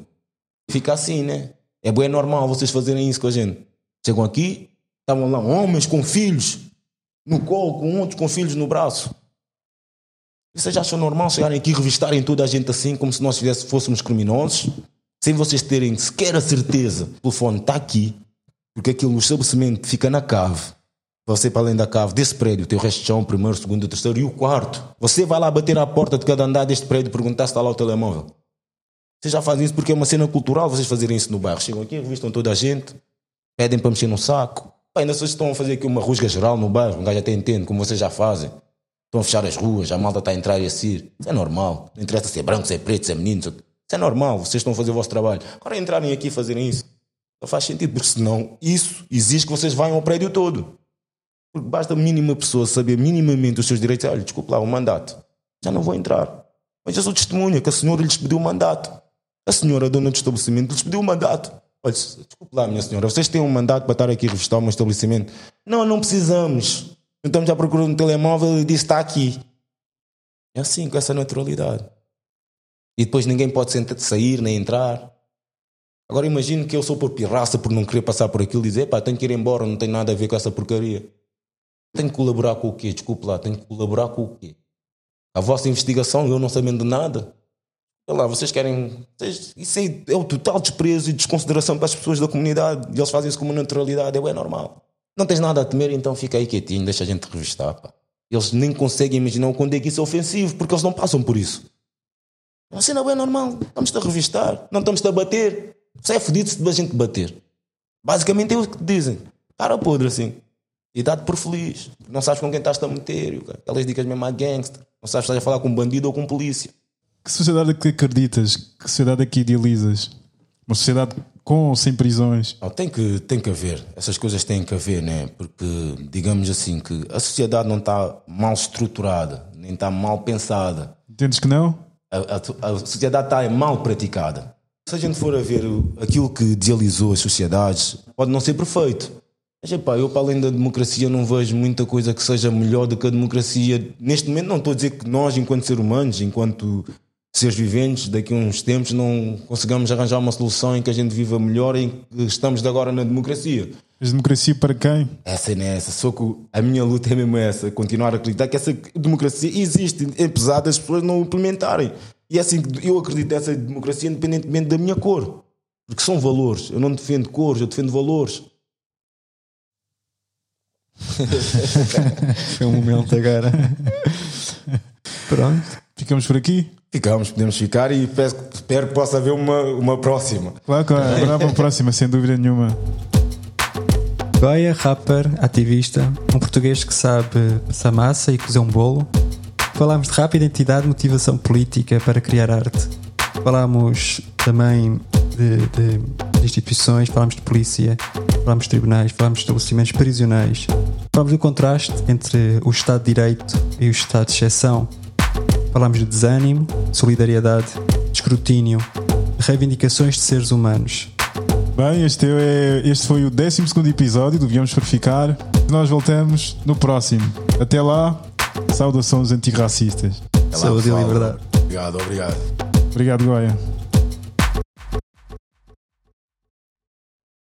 fica assim, né? É bem normal vocês fazerem isso com a gente. Chegam aqui, estavam lá homens com filhos no colo, com outros com filhos no braço. Vocês acham normal chegarem aqui e revistarem toda a gente assim, como se nós fôssemos criminosos, sem vocês terem sequer a certeza o telefone está aqui, porque aquilo no estabelecimento fica na cave. Você, para além da cave desse prédio, tem o resto de chão, primeiro, segundo, terceiro e o quarto. Você vai lá bater à porta de cada andar deste prédio e perguntar se está lá o telemóvel. Vocês já fazem isso porque é uma cena cultural vocês fazerem isso no bairro. Chegam aqui, revistam toda a gente, pedem para mexer no saco. Ainda vocês estão a fazer aqui uma rusga geral no bairro, um gajo até entende, como vocês já fazem. Estão a fechar as ruas, a malta está a entrar e a sair. Isso é normal. Não interessa se é branco, se é preto, se é menino. Isso é normal. Vocês estão a fazer o vosso trabalho. Agora entrarem aqui e fazerem isso. Não faz sentido, porque senão isso exige que vocês vão ao prédio todo. Porque basta a mínima pessoa saber minimamente os seus direitos. Olha, desculpe lá, o mandato. Já não vou entrar. Mas eu sou testemunha que a senhora lhes pediu o mandato. A senhora, dona do estabelecimento, lhes pediu o mandato. Olha, desculpe lá, minha senhora, vocês têm um mandato para estar aqui a revistar o meu estabelecimento? Não, não precisamos. Estamos já procurando um telemóvel e disse está aqui. É assim, com essa naturalidade. E depois ninguém pode sair nem entrar. Agora imagino que eu sou por pirraça por não querer passar por aquilo e dizer, pá, tenho que ir embora, não tem nada a ver com essa porcaria. Tenho que colaborar com o quê? Desculpe lá, tenho que colaborar com o quê? A vossa investigação, eu não sabendo nada. Sei lá, vocês querem. Vocês, isso é, é, o total desprezo e desconsideração para as pessoas da comunidade. E eles fazem isso com uma naturalidade. É, é normal. Não tens nada a temer, então fica aí quietinho, deixa a gente revistar. Pá. Eles nem conseguem imaginar quando é que isso é ofensivo, porque eles não passam por isso. Você não é normal. Estamos-te a revistar, não estamos-te a bater. Você é fodido se a gente bater. Basicamente é o que te dizem. Cara podre assim. E dá-te por feliz. Não sabes com quem estás a meter. Aquelas dicas mesmo a gangster. Não sabes se estás a falar com um bandido ou com um polícia. Que sociedade é que acreditas? Que sociedade é que idealizas? Uma sociedade com ou sem prisões? Oh, tem, que, tem que haver. Essas coisas têm que haver, né? Porque, digamos assim, que a sociedade não está mal estruturada, nem está mal pensada. Entendes que não? A, a, a sociedade está mal praticada. Se a gente for a ver aquilo que idealizou as sociedades, pode não ser perfeito. Mas, epá, eu, para além da democracia, não vejo muita coisa que seja melhor do que a democracia. Neste momento, não estou a dizer que nós, enquanto seres humanos, enquanto seres viventes, daqui a uns tempos não consigamos arranjar uma solução em que a gente viva melhor em que estamos de agora na democracia. Mas democracia para quem? Essa é essa. Só que a minha luta é mesmo essa. Continuar a acreditar que essa democracia existe, apesar das pessoas não implementarem. E é assim eu acredito nessa democracia independentemente da minha cor. Porque são valores. Eu não defendo cores, eu defendo valores. Foi um momento agora. Pronto. Ficamos por aqui? Ficamos, podemos ficar e peço, espero que possa haver uma, uma próxima. Claro, claro, haverá uma próxima, sem dúvida nenhuma. Goya, rapper, ativista, um português que sabe passar massa e cozer um bolo. Falámos de rap, identidade, motivação política para criar arte. Falámos também de, de, de instituições, falámos de polícia, falámos de tribunais, falámos de estabelecimentos prisionais. Falámos do contraste entre o Estado de Direito e o Estado de Exceção Falámos de desânimo, solidariedade, de escrutínio, reivindicações de seres humanos. Bem, este, é, este foi o 12 episódio do Viemos para Ficar. Nós voltamos no próximo. Até lá, saudações antirracistas. Saúde e liberdade. Obrigado, obrigado. Obrigado, Goya.